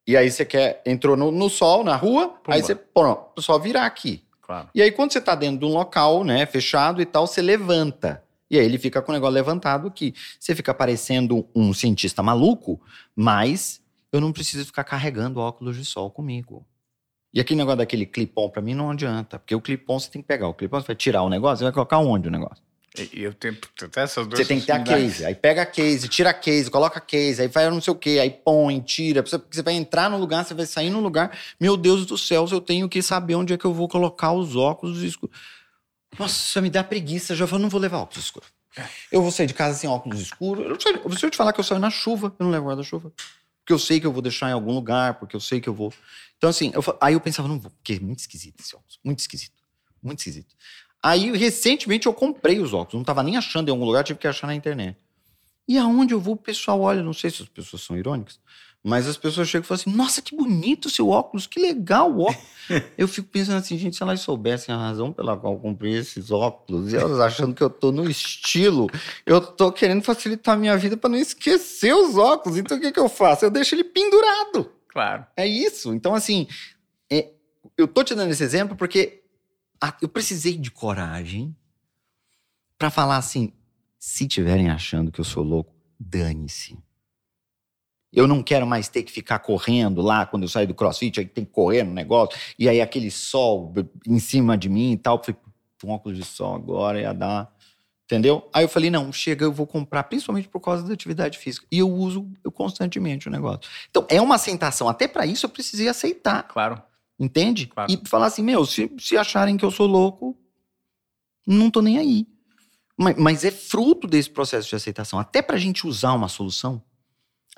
E aí você quer. Entrou no, no sol, na rua. Pumba. Aí você. Pronto, só virar aqui. Claro. E aí, quando você está dentro de um local, né, fechado e tal, você levanta. E aí ele fica com o negócio levantado aqui. Você fica parecendo um cientista maluco, mas eu não preciso ficar carregando óculos de sol comigo. E aquele negócio daquele clip-on pra mim não adianta, porque o clip-on você tem que pegar. O clip-on você vai tirar o negócio, você vai colocar onde o negócio? E eu tenho até essas duas Você tem que ter a case. Aí pega a case, tira a case, coloca a case, aí vai não sei o quê, aí põe, tira. Você, você vai entrar no lugar, você vai sair no lugar. Meu Deus do céu, eu tenho que saber onde é que eu vou colocar os óculos escuros. Nossa, me dá preguiça. Já falo, não vou levar óculos escuros. Eu vou sair de casa sem óculos escuros. Eu, não se eu te falar que eu saio na chuva, eu não levo guarda-chuva. Porque eu sei que eu vou deixar em algum lugar, porque eu sei que eu vou. Então, assim, eu, aí eu pensava, não vou, porque é muito esquisito esse óculos. Muito esquisito. Muito esquisito. Aí, recentemente, eu comprei os óculos. Não estava nem achando em algum lugar, tive que achar na internet. E aonde eu vou, o pessoal olha, não sei se as pessoas são irônicas, mas as pessoas chegam e falam assim: Nossa, que bonito o seu óculos, que legal o óculos. eu fico pensando assim, gente, se elas soubessem a razão pela qual eu comprei esses óculos, e elas achando que eu tô no estilo, eu tô querendo facilitar a minha vida para não esquecer os óculos. Então o que, que eu faço? Eu deixo ele pendurado. Claro. É isso. Então, assim, é, eu tô te dando esse exemplo porque eu precisei de coragem para falar assim: se tiverem achando que eu sou louco, dane-se. Eu não quero mais ter que ficar correndo lá quando eu saio do crossfit, aí tem que correr no negócio, e aí aquele sol em cima de mim e tal. Eu falei, um óculos de sol agora ia dar. Entendeu? Aí eu falei, não, chega, eu vou comprar, principalmente por causa da atividade física. E eu uso eu constantemente o negócio. Então, é uma aceitação. Até para isso eu precisei aceitar. Claro. Entende? Claro. E falar assim, meu, se, se acharem que eu sou louco, não tô nem aí. Mas, mas é fruto desse processo de aceitação. Até pra gente usar uma solução,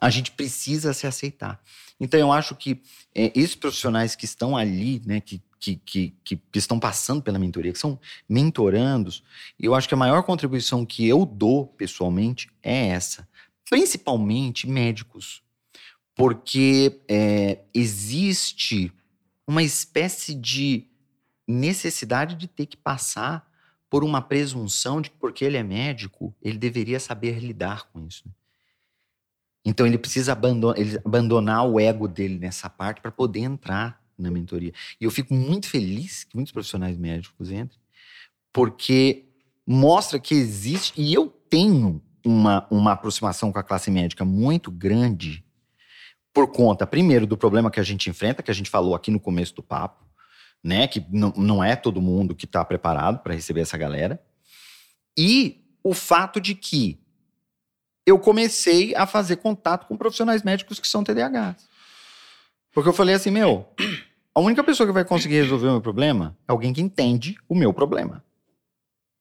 a gente precisa se aceitar. Então eu acho que é, esses profissionais que estão ali, né, que, que, que, que, estão passando pela mentoria, que são mentorandos, eu acho que a maior contribuição que eu dou pessoalmente é essa. Principalmente médicos. Porque é, existe uma espécie de necessidade de ter que passar por uma presunção de que porque ele é médico, ele deveria saber lidar com isso. Então ele precisa abandonar, ele abandonar o ego dele nessa parte para poder entrar na mentoria. E eu fico muito feliz que muitos profissionais médicos entrem, porque mostra que existe, e eu tenho uma, uma aproximação com a classe médica muito grande por conta, primeiro, do problema que a gente enfrenta, que a gente falou aqui no começo do papo, né? Que não é todo mundo que está preparado para receber essa galera. E o fato de que eu comecei a fazer contato com profissionais médicos que são TDAH. Porque eu falei assim, meu, a única pessoa que vai conseguir resolver o meu problema é alguém que entende o meu problema.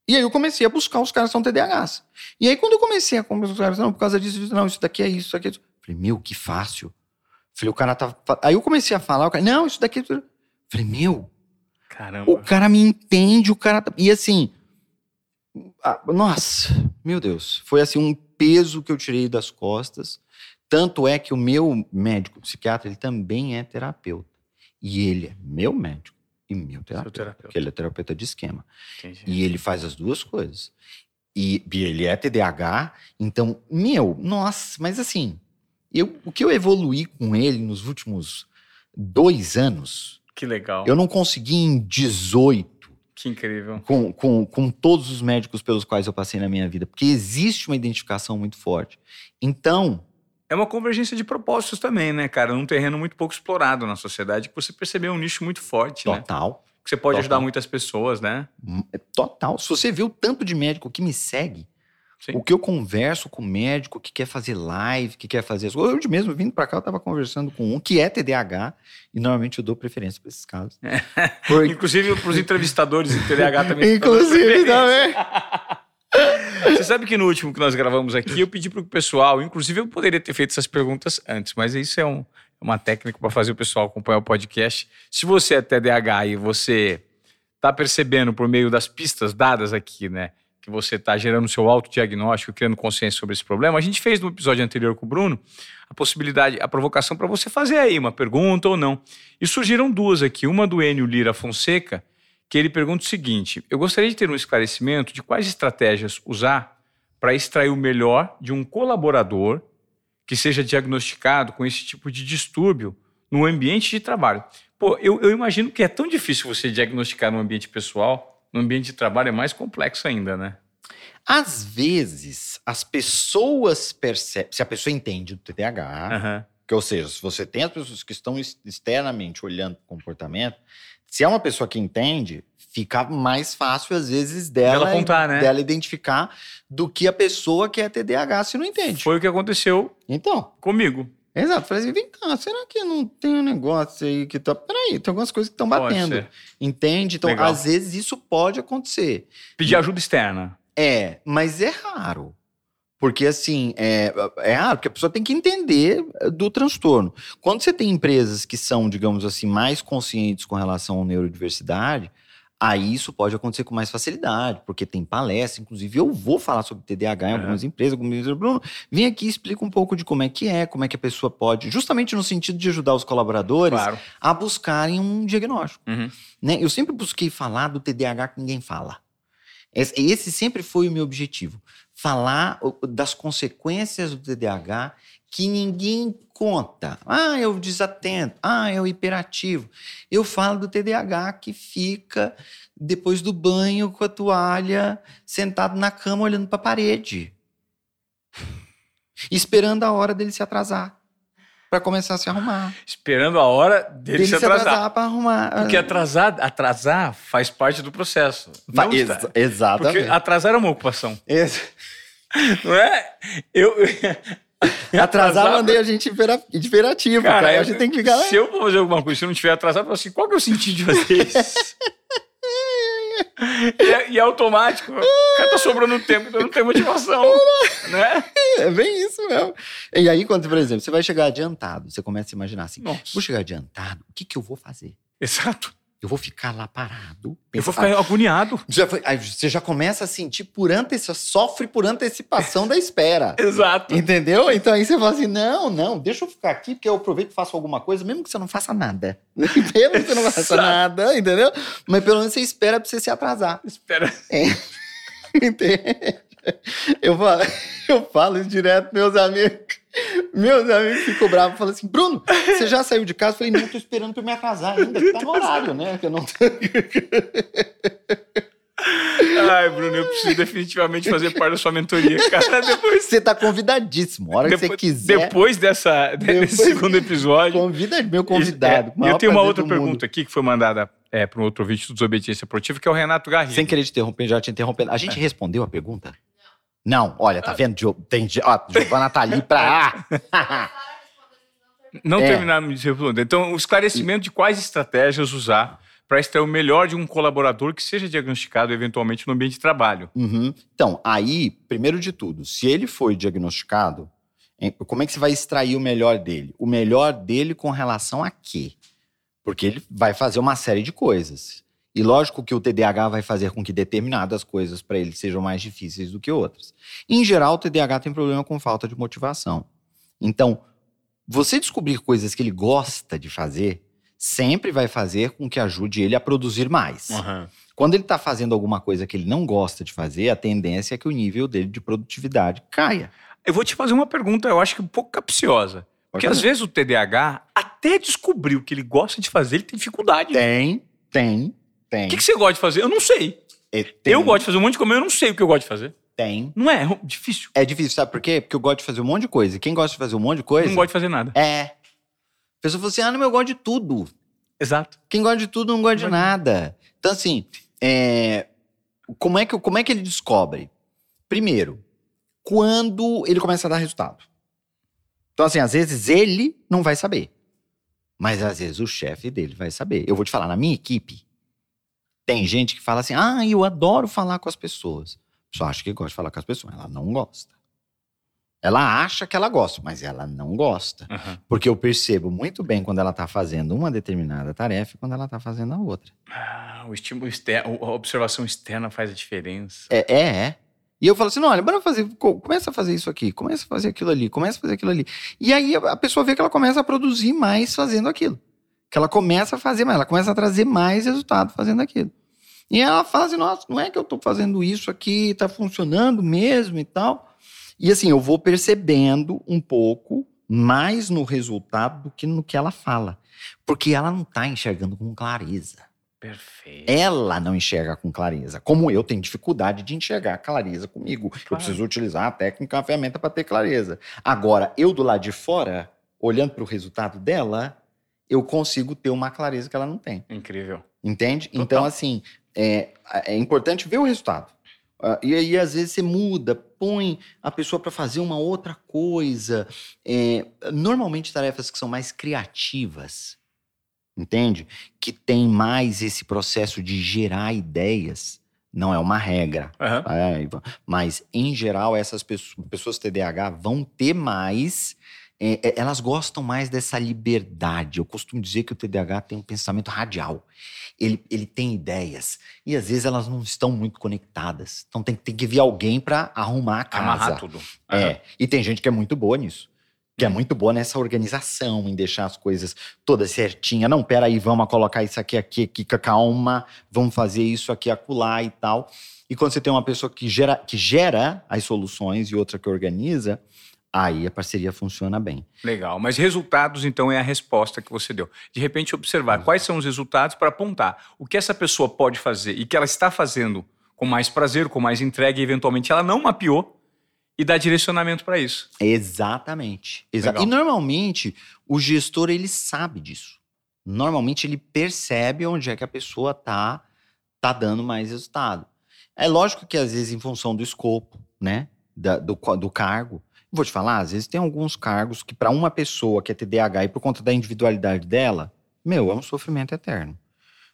E aí eu comecei a buscar os caras que são TDAHs. E aí quando eu comecei a conversar com os caras, não, por causa disso, não, isso daqui é isso, isso aqui é isso. Falei, meu, que fácil. Falei, o cara tá. Aí eu comecei a falar, o cara, não, isso daqui. É Falei, meu. Caramba. O cara me entende, o cara. Tá, e assim. Nossa, meu Deus. Foi assim um peso que eu tirei das costas. Tanto é que o meu médico psiquiatra, ele também é terapeuta. E ele é meu médico e meu terapeuta. terapeuta. Porque ele é terapeuta de esquema. Entendi. E ele faz as duas coisas. E, e ele é TDAH, então, meu, nossa, mas assim, eu, o que eu evoluí com ele nos últimos dois anos. Que legal. Eu não consegui em 18. Que incrível. Com, com, com todos os médicos pelos quais eu passei na minha vida. Porque existe uma identificação muito forte. Então. É uma convergência de propósitos também, né, cara? Num terreno muito pouco explorado na sociedade, que você percebeu um nicho muito forte, Total. né? Total. Que você pode Total. ajudar muitas pessoas, né? Hum, é total. Se você vê o tanto de médico que me segue, Sim. O que eu converso com o médico que quer fazer live, que quer fazer as coisas. Hoje mesmo, vindo para cá, eu estava conversando com um que é TDAH e normalmente eu dou preferência para esses casos. É. Por... Inclusive para os entrevistadores de TDAH também. Inclusive também. Você sabe que no último que nós gravamos aqui, eu pedi para o pessoal, inclusive eu poderia ter feito essas perguntas antes, mas isso é um, uma técnica para fazer o pessoal acompanhar o podcast. Se você é TDAH e você está percebendo por meio das pistas dadas aqui, né? Que você está gerando seu autodiagnóstico, criando consciência sobre esse problema. A gente fez no episódio anterior com o Bruno a possibilidade, a provocação para você fazer aí uma pergunta ou não. E surgiram duas aqui. Uma do Enio Lira Fonseca, que ele pergunta o seguinte: Eu gostaria de ter um esclarecimento de quais estratégias usar para extrair o melhor de um colaborador que seja diagnosticado com esse tipo de distúrbio no ambiente de trabalho. Pô, eu, eu imagino que é tão difícil você diagnosticar no ambiente pessoal no ambiente de trabalho é mais complexo ainda, né? Às vezes, as pessoas percebem. Se a pessoa entende do TDAH, uhum. Que, ou seja, se você tem as pessoas que estão ex- externamente olhando o comportamento, se é uma pessoa que entende, fica mais fácil, às vezes, dela, Dela apontar, né? dela identificar do que a pessoa que é TDAH se não entende. Foi o que aconteceu Então, comigo. Exato. Falei assim, vem cá, será que não tem um negócio aí que tá... Peraí, tem algumas coisas que estão batendo. Entende? Então, Legal. às vezes, isso pode acontecer. Pedir ajuda externa. É, mas é raro. Porque, assim, é, é raro, porque a pessoa tem que entender do transtorno. Quando você tem empresas que são, digamos assim, mais conscientes com relação à neurodiversidade, aí isso pode acontecer com mais facilidade, porque tem palestra. Inclusive, eu vou falar sobre TDAH em algumas empresas, como diz o Bruno, vem aqui e explica um pouco de como é que é, como é que a pessoa pode, justamente no sentido de ajudar os colaboradores Claro. a buscarem um diagnóstico Uhum. né? Eu sempre busquei falar do TDAH que ninguém fala. Esse, sempre foi o meu objetivo. Falar das consequências do TDAH que ninguém conta. Ah, é o desatento. Ah, é o hiperativo. Eu falo do TDAH que fica depois do banho com a toalha, sentado na cama olhando para a parede. Esperando a hora dele se atrasar para começar a se arrumar. Esperando a hora dele, Dele se atrasar. para arrumar. Porque atrasar, atrasar faz parte do processo. Fa- ex- está. exatamente. Porque atrasar é uma ocupação. Esse- Não é? Eu. Atrasar, mandei a gente impera- imperativo, cara. Cara, a gente tem que ficar. Se eu for fazer alguma coisa, se eu não tiver atrasado, eu falo assim, qual que é o sentido de fazer isso? e, é, e é automático. O cara tá sobrando tempo, então não tem motivação. né? É bem isso mesmo. E aí, quando, por exemplo, você vai chegar adiantado, você começa a imaginar assim: Nossa. vou chegar adiantado, o que, que eu vou fazer? Exato. Eu vou ficar lá parado. Eu vou ficar agoniado. Já você já começa a sentir por antecipação, sofre por antecipação da espera. Exato. Entendeu? Então aí você fala assim: não, não, deixa eu ficar aqui, porque eu aproveito e faço alguma coisa, mesmo que você não faça nada. mesmo que você não faça nada, entendeu? Mas pelo menos você espera pra você se atrasar. Espera. Entende? Eu falo, eu falo direto, meus amigos. Meus amigos ficam bravos, falam assim: Bruno, você já saiu de casa? Eu falei: não, tô esperando pra eu me atrasar ainda, que tá no horário, né? Que eu não tô... Ai, Bruno, eu preciso definitivamente fazer parte da sua mentoria, cara. Depois, Você tá convidadíssimo. A hora que você depois, quiser, depois dessa, desse Depois- segundo episódio. convida meu convidado. É, eu tenho uma outra pergunta mundo. aqui que foi mandada é, para um outro ouvinte do Desobediência Produtiva, que é o Renato Garrido. Sem querer te interromper, já te interrompendo. A É. gente respondeu a pergunta? Não. Olha, tá vendo? Jo- Tem, ó, Giovana tá ali pra. Não É. terminamos de responder. Então, o esclarecimento de quais estratégias usar para extrair o melhor de um colaborador que seja diagnosticado eventualmente no ambiente de trabalho. Uhum. Então, aí, primeiro de tudo, se ele foi diagnosticado, como é que você vai extrair o melhor dele? O melhor dele com relação a quê? Porque ele vai fazer uma série de coisas. E lógico que o TDAH vai fazer com que determinadas coisas para ele sejam mais difíceis do que outras. Em geral, o TDAH tem problema com falta de motivação. Então, você descobrir coisas que ele gosta de fazer sempre vai fazer com que ajude ele a produzir mais. Quando ele está fazendo alguma coisa que ele não gosta de fazer, a tendência é que o nível dele de produtividade caia. Eu vou te fazer uma pergunta, eu acho que um pouco capciosa. Porque às vezes o TDAH, até descobrir o que ele gosta de fazer, ele tem dificuldade. Tem, tem, tem. O que, que você gosta de fazer? Eu não sei. Tem, Eu gosto de fazer um monte de coisa, eu não sei o que eu gosto de fazer. Tem. Não é? É difícil. É difícil, sabe por quê? Porque eu gosto de fazer um monte de coisa. E quem gosta de fazer um monte de coisa. Não gosto de fazer nada. É. A pessoa fala assim: ah, não, eu gosto de tudo. Exato. Quem gosta de tudo não gosta de gosta nada. Então, assim, é, como, é que, como é que ele descobre? Primeiro, quando ele começa a dar resultado. Então, assim, às vezes ele não vai saber. Mas às vezes o chefe dele vai saber. Eu vou te falar, na minha equipe, tem gente que fala assim: ah, eu adoro falar com as pessoas. A pessoa acha que gosta de falar com as pessoas. Ela não gosta. Ela acha que ela gosta, mas ela não gosta. Aham. Porque eu percebo muito bem quando ela está fazendo uma determinada tarefa e quando ela está fazendo a outra. Ah, o estímulo externo, a observação externa faz a diferença. É, é, é. E eu falo assim: não, olha, bora fazer, co- começa a fazer isso aqui, começa a fazer aquilo ali, começa a fazer aquilo ali. E aí a pessoa vê que ela começa a produzir mais fazendo aquilo. Que ela começa a fazer mais, ela começa a trazer mais resultado fazendo aquilo. E ela fala assim: nossa, não é que eu tô fazendo isso aqui, tá funcionando mesmo e tal. E assim, eu vou percebendo um pouco mais no resultado do que no que ela fala. Porque ela não tá enxergando com clareza. Perfeito. Ela não enxerga com clareza. Como eu tenho dificuldade de enxergar clareza comigo. Eu Claro. preciso utilizar a técnica, a ferramenta para ter clareza. Agora, eu do lado de fora, olhando para o resultado dela, eu consigo ter uma clareza que ela não tem. Incrível. Entende? Total. Então, assim, é, é importante ver o resultado. Ah, e aí, às vezes, você muda, põe a pessoa para fazer uma outra coisa. É, normalmente, tarefas que são mais criativas, entende? Que tem mais esse processo de gerar ideias. Não é uma regra. Aham. É. Mas, em geral, essas pessoas, pessoas TDAH vão ter mais. É, é, elas gostam mais dessa liberdade. Eu costumo dizer que o TDAH tem um pensamento radial. Ele, ele tem ideias. E às vezes elas não estão muito conectadas. Então tem, tem que vir alguém para arrumar a casa. Amarrar tudo. Aham. É. E tem gente que é muito boa nisso. Que é muito boa nessa organização, em deixar as coisas todas certinhas. Não, peraí, vamos colocar isso aqui, aqui, aqui, calma, vamos fazer isso aqui, acolá e tal. E quando você tem uma pessoa que gera, que gera as soluções e outra que organiza, aí a parceria funciona bem. Legal. Mas resultados, então, é a resposta que você deu. De repente, observar quais são os resultados para apontar o que essa pessoa pode fazer e que ela está fazendo com mais prazer, com mais entrega e, eventualmente, ela não mapeou e dar direcionamento para isso. Exatamente. Exa e normalmente o gestor ele sabe disso. Normalmente ele percebe onde é que a pessoa tá tá dando mais resultado. É lógico que às vezes em função do escopo, né, da- do, do cargo. Vou te falar, às vezes tem alguns cargos que para uma pessoa que é TDAH e por conta da individualidade dela, meu, é um sofrimento eterno.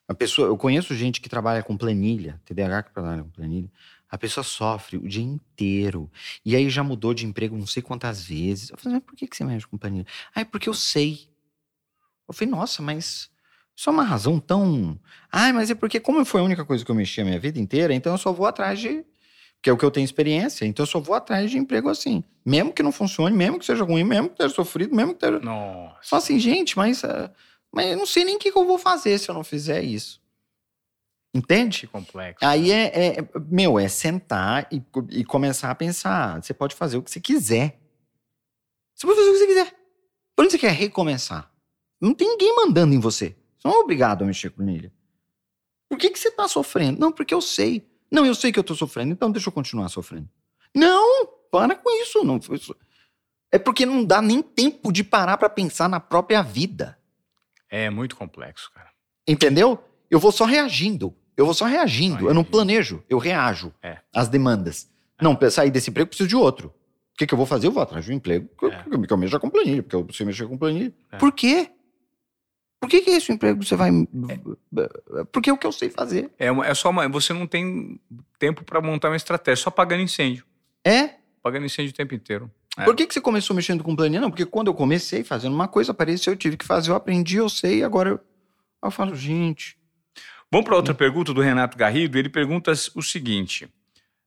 A pessoa, eu conheço gente que trabalha com planilha, TDAH que trabalha com planilha. A pessoa sofre o dia inteiro. E aí já mudou de emprego não sei quantas vezes. Eu falei, mas por que, você mexe com planilha? Ah, é porque eu sei. Eu falei, nossa, mas isso é uma razão tão. Ah, mas é porque, como foi a única coisa que eu mexi a minha vida inteira, então eu só vou atrás de. Que é o que eu tenho experiência, então eu só vou atrás de emprego assim. Mesmo que não funcione, mesmo que seja ruim, mesmo que tenha sofrido, mesmo que tenha. Nossa. Só assim, gente, mas. ah, mas eu não sei nem o que, que eu vou fazer se eu não fizer isso. Entende? Que complexo. Aí é, é- meu, é sentar e, e começar a pensar. Você pode fazer o que você quiser. Você pode fazer o que você quiser. Por onde você quer recomeçar? Não tem ninguém mandando em você. Você não é obrigado a mexer com ele. Por que, que você tá sofrendo? Não, porque eu sei. Não, eu sei que eu tô sofrendo, então deixa eu continuar sofrendo. Não, para com isso. Não, isso- é porque não dá nem tempo de parar pra pensar na própria vida. É muito complexo, cara. Entendeu? Eu vou só reagindo. Eu vou só reagindo. Eu não planejo, eu reajo É. às demandas. Não, pra sair desse emprego, eu preciso de outro. O que, que eu vou fazer? Eu vou atrás de um emprego que, eu- É. eu- que eu mexo com planilha, porque eu preciso mexer com planilha. É. Por quê? Por que, que esse emprego você vai. Porque é o que eu sei fazer. É, é só uma. Você não tem tempo para montar uma estratégia, só apagando incêndio. É? Apagando incêndio o tempo inteiro. É. Por que, que você começou mexendo com planilha? Não, porque quando eu comecei fazendo uma coisa, apareceu, eu tive que fazer, eu aprendi, eu sei, agora eu, eu falo, gente. Vamos para outra pergunta do Renato Garrido. Ele pergunta o seguinte: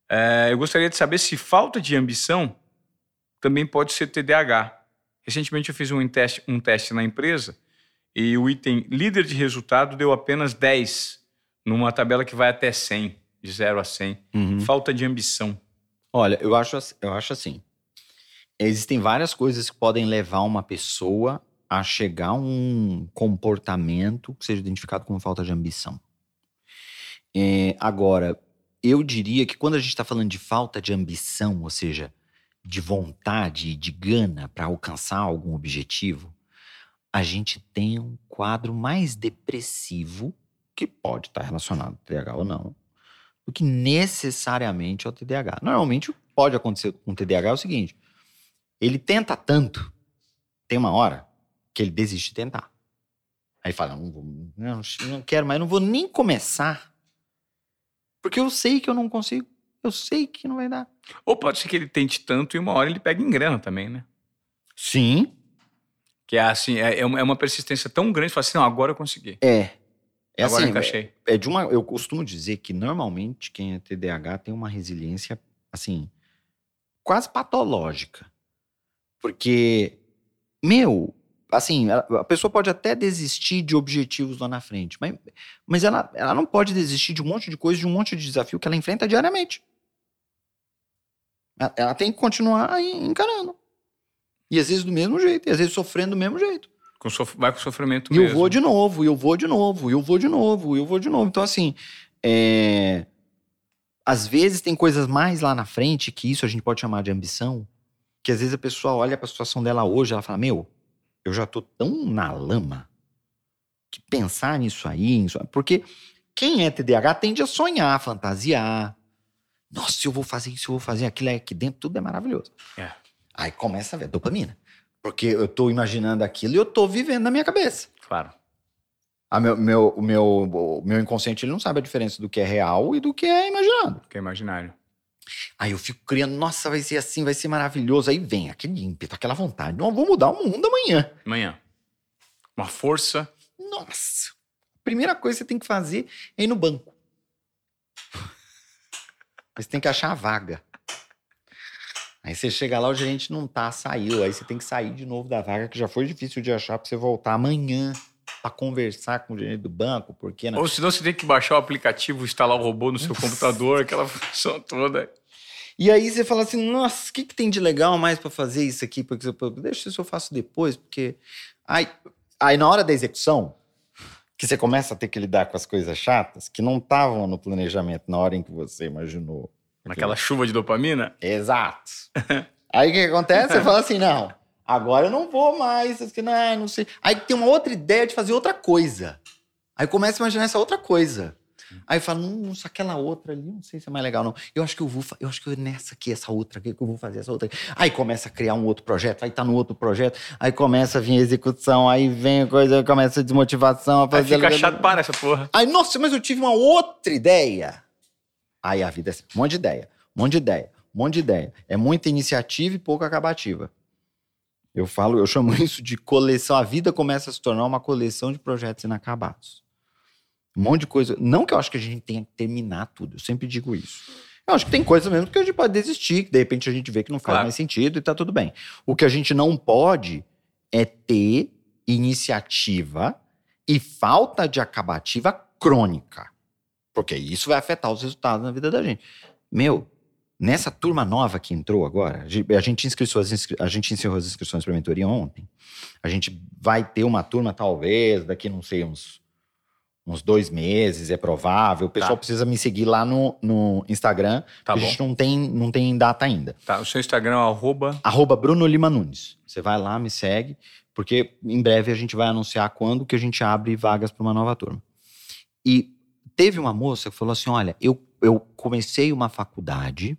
é, eu gostaria de saber se falta de ambição também pode ser TDAH. Recentemente eu fiz um teste, um teste na empresa e o item líder de resultado deu apenas 10 numa tabela que vai até 100, de 0 a 100. Falta de ambição. Olha, eu acho, eu acho assim. Existem várias coisas que podem levar uma pessoa a chegar a um comportamento que seja identificado como falta de ambição. É, agora, eu diria que quando a gente está falando de falta de ambição, ou seja, de vontade, de gana para alcançar algum objetivo, a gente tem um quadro mais depressivo, que pode estar relacionado ao TDAH ou não, do que necessariamente ao TDAH. Normalmente o que pode acontecer com o TDAH é o seguinte: ele tenta tanto, tem uma hora que ele desiste de tentar. Aí fala: não, vou, não, não quero mais, não vou nem começar, porque eu sei que eu não consigo, eu sei que não vai dar. Ou pode ser que ele tente tanto e uma hora ele pega em grana também, né? Sim, Que é assim, é, é uma é persistência tão grande, fala assim, não, agora eu consegui. é. É agora assim, encaixei. é de uma, eu costumo dizer que normalmente quem é TDAH tem uma resiliência assim quase patológica. Porque meu, assim, a pessoa pode até desistir de objetivos lá na frente, mas, mas ela, ela não pode desistir de um monte de coisa, de um monte de desafio que ela enfrenta diariamente. Ela, ela tem que continuar encarando. E às vezes do mesmo jeito, e às vezes sofrendo do mesmo jeito. Com sof- vai com sofrimento E eu mesmo. vou de novo, e eu vou de novo, e eu vou de novo, e eu vou de novo. Então, assim, é, às vezes tem coisas mais lá na frente, que isso a gente pode chamar de ambição, que às vezes a pessoa olha para a situação dela hoje, ela fala, meu, eu já tô tão na lama que pensar nisso aí, porque quem é TDAH tende a sonhar, fantasiar. Nossa, eu vou fazer isso, eu vou fazer aquilo é aqui dentro, tudo é maravilhoso. É. Aí começa a ver dopamina. Porque eu tô imaginando aquilo e eu tô vivendo na minha cabeça. Claro. A meu, meu, o, meu, o meu inconsciente ele não sabe a diferença do que é real e do que é imaginado. Que é imaginário. Aí eu fico criando, nossa, vai ser assim, vai ser maravilhoso. Aí vem aquele ímpeto, aquela vontade. Não, vou mudar o mundo amanhã. Amanhã. Uma força. Nossa. Primeira coisa que você tem que fazer é ir no banco. Você tem que achar a vaga. Aí você chega lá, o gerente não tá, saiu. Aí você tem que sair de novo da vaga, que já foi difícil de achar pra você voltar amanhã para conversar com o gerente do banco, porque... Ou senão você tem que baixar o aplicativo, instalar o robô no seu computador, aquela função toda. E aí você fala assim, nossa, o que, que tem de legal mais para fazer isso aqui? Porque deixa isso eu faço depois, porque... Aí, aí na hora da execução, que você começa a ter que lidar com as coisas chatas, que não estavam no planejamento na hora em que você imaginou Naquela chuva de dopamina? Exato. Aí o que acontece? Você fala assim, não, agora eu não vou mais, não, não sei. Aí tem uma outra ideia de fazer outra coisa. Aí começa a imaginar essa outra coisa. Aí fala, nossa, aquela outra ali, não sei se é mais legal, não. Eu acho que eu vou, eu acho que eu, nessa aqui, essa outra aqui, que eu vou fazer essa outra aqui. Aí começa a criar um outro projeto, aí tá no outro projeto, aí começa a vir a execução, aí vem a coisa, aí começa a desmotivação. A fazer aí fica chato, para essa porra. Aí, nossa, mas eu tive uma outra ideia. Aí a vida é assim, um monte de ideia, um monte de ideia, um monte de ideia. É muita iniciativa e pouca acabativa. Eu falo, eu chamo isso de coleção. A vida começa a se tornar uma coleção de projetos inacabados. Um monte de coisa. Não que eu acho que a gente tenha que terminar tudo, eu sempre digo isso. Eu acho que tem coisas mesmo que a gente pode desistir, que de repente a gente vê que não faz claro. mais sentido e tá tudo bem. O que a gente não pode é ter iniciativa e falta de acabativa crônica. Porque isso vai afetar os resultados na vida da gente. Meu, nessa turma nova que entrou agora, a gente, inscrições, a gente encerrou as inscrições para a mentoria ontem. A gente vai ter uma turma, talvez, daqui, não sei, uns, uns dois meses, é provável. O pessoal tá. precisa me seguir lá no, no Instagram. Tá a gente não tem, não tem data ainda. Tá, o seu Instagram é arroba... Arroba Bruno Lima Nunes. Você vai lá, me segue, porque em breve a gente vai anunciar quando que a gente abre vagas para uma nova turma. E teve uma moça que falou assim: olha, eu, eu comecei uma faculdade,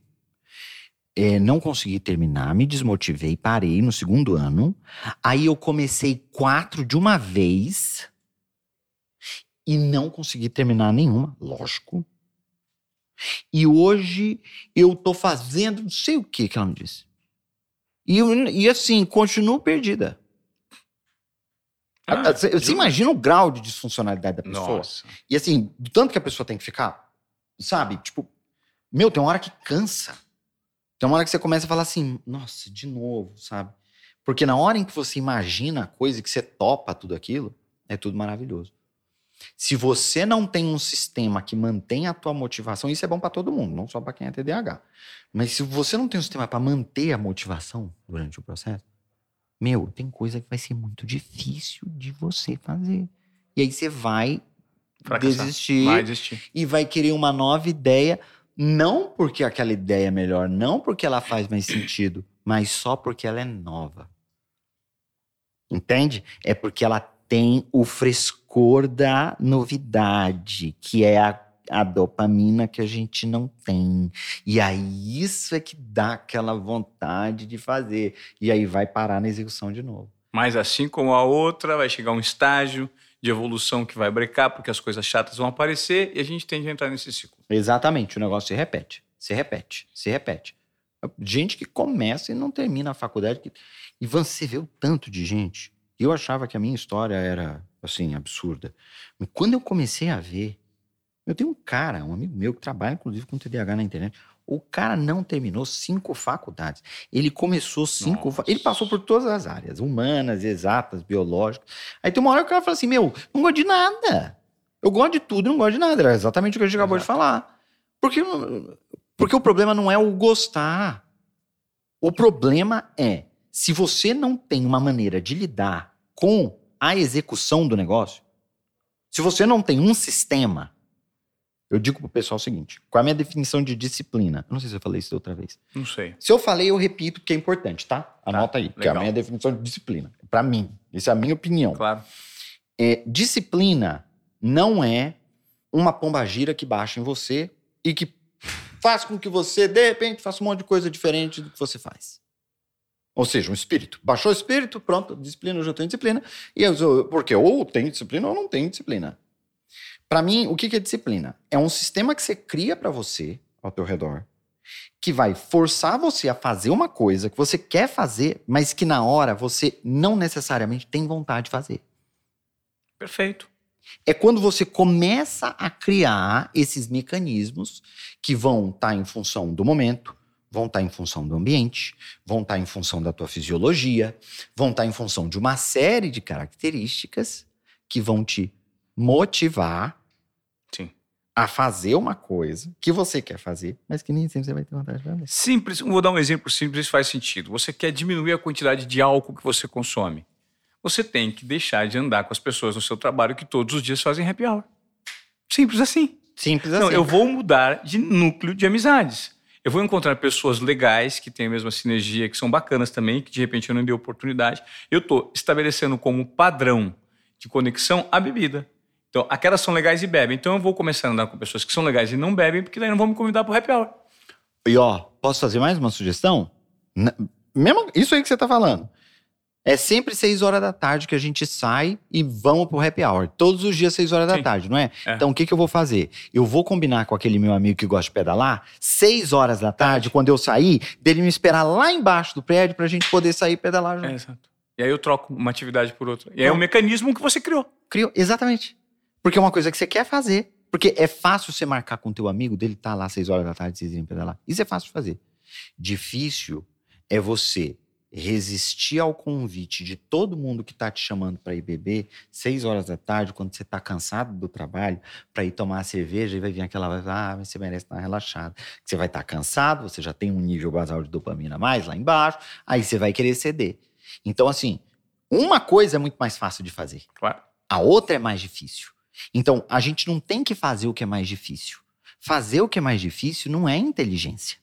é, não consegui terminar, me desmotivei, parei no segundo ano. Aí eu comecei quatro de uma vez e não consegui terminar nenhuma, lógico. E hoje eu tô fazendo não sei o que que ela me disse. E, e assim, continuo perdida. Ah, você, você imagina o grau de disfuncionalidade da pessoa? Nossa. E assim, do tanto que a pessoa tem que ficar, sabe? Tipo, meu, tem uma hora que cansa. Tem uma hora que você começa a falar assim, nossa, de novo, sabe? Porque na hora em que você imagina a coisa, que você topa tudo aquilo, é tudo maravilhoso. Se você não tem um sistema que mantém a tua motivação, isso é bom para todo mundo, não só para quem é TDAH. Mas se você não tem um sistema para manter a motivação durante o processo, meu, tem coisa que vai ser muito difícil de você fazer. E aí você vai Fracassar. desistir, vai desistir e vai querer uma nova ideia, não porque aquela ideia é melhor, não porque ela faz mais sentido, mas só porque ela é nova. Entende? É porque ela tem o frescor da novidade, que é a a dopamina que a gente não tem. E aí isso é que dá aquela vontade de fazer. E aí vai parar na execução de novo. Mas assim como a outra, vai chegar um estágio de evolução que vai brecar, porque as coisas chatas vão aparecer e a gente tem que entrar nesse ciclo. Exatamente, o negócio se repete, se repete, se repete. Gente que começa e não termina a faculdade. E você vê o tanto de gente. Eu achava que a minha história era, assim, absurda. Mas quando eu comecei a ver eu tenho um cara, um amigo meu, que trabalha inclusive com TDAH na internet. O cara não terminou cinco faculdades. Ele começou cinco. Fa... Ele passou por todas as áreas: humanas, exatas, biológicas. Aí tem uma hora que o cara fala assim: Meu, não gosto de nada. Eu gosto de tudo, não gosto de nada. Era exatamente o que a gente acabou Exato. de falar. Porque, porque o problema não é o gostar. O problema é se você não tem uma maneira de lidar com a execução do negócio, se você não tem um sistema Eu digo pro pessoal o seguinte: qual é a minha definição de disciplina? Eu não sei se eu falei isso da outra vez. Não sei. Se eu falei, eu repito, porque é importante, tá? Anota aí, que é a legal. minha definição de disciplina. Pra mim. Isso é a minha opinião. Claro. É, disciplina não é uma pombagira que baixa em você e que faz com que você, de repente, faça um monte de coisa diferente do que você faz. Ou seja, um espírito. Baixou o espírito, pronto, disciplina, eu já tenho disciplina. E eu, porque ou tem disciplina ou não tem disciplina. Para mim, o que é disciplina? É um sistema que você cria para você, ao teu redor, que vai forçar você a fazer uma coisa que você quer fazer, mas que na hora você não necessariamente tem vontade de fazer. Perfeito. É quando você começa a criar esses mecanismos que vão estar em função do momento, vão estar em função do ambiente, vão estar em função da tua fisiologia, vão estar em função de uma série de características que vão te motivar Sim. a fazer uma coisa que você quer fazer, mas que nem sempre você vai ter vontade de fazer. Simples, vou dar um exemplo simples, faz sentido. Você quer diminuir a quantidade de álcool que você consome. Você tem que deixar de andar com as pessoas no seu trabalho que todos os dias fazem happy hour. Simples assim. Simples Não, assim. eu vou mudar de núcleo de amizades. Eu vou encontrar pessoas legais, que têm a mesma sinergia, que são bacanas também, que de repente eu não dei oportunidade. Eu estou estabelecendo como padrão de conexão a bebida. Então, aquelas são legais e bebem. Então, eu vou começar a andar com pessoas que são legais e não bebem, porque daí não vão me convidar para o happy hour. E ó, posso fazer mais uma sugestão? Na- mesmo isso aí que você tá falando. É sempre seis horas da tarde que a gente sai e vamos pro happy hour. Todos os dias, seis horas da Sim. tarde, não é? É. Então, o que, que eu vou fazer? Eu vou combinar com aquele meu amigo que gosta de pedalar, seis horas da tarde, quando eu sair, dele me esperar lá embaixo do prédio pra gente poder sair e pedalar junto. É, exato. E aí eu troco uma atividade por outra. E aí é Não. um mecanismo que você criou. Criou, exatamente. Porque é uma coisa que você quer fazer. Porque é fácil você marcar com teu amigo dele tá lá seis horas da tarde, vocês irem pedalar. Isso é fácil de fazer. Difícil é você resistir ao convite de todo mundo que tá te chamando para ir beber seis horas da tarde, quando você tá cansado do trabalho, para ir tomar a cerveja e vai vir aquela, vai ah, mas você merece estar relaxado. Você vai estar cansado, você já tem um nível basal de dopamina mais lá embaixo, aí você vai querer ceder. Então, assim, uma coisa é muito mais fácil de fazer. Claro. A outra é mais difícil. Então, a gente não tem que fazer o que é mais difícil. Fazer o que é mais difícil não é inteligência.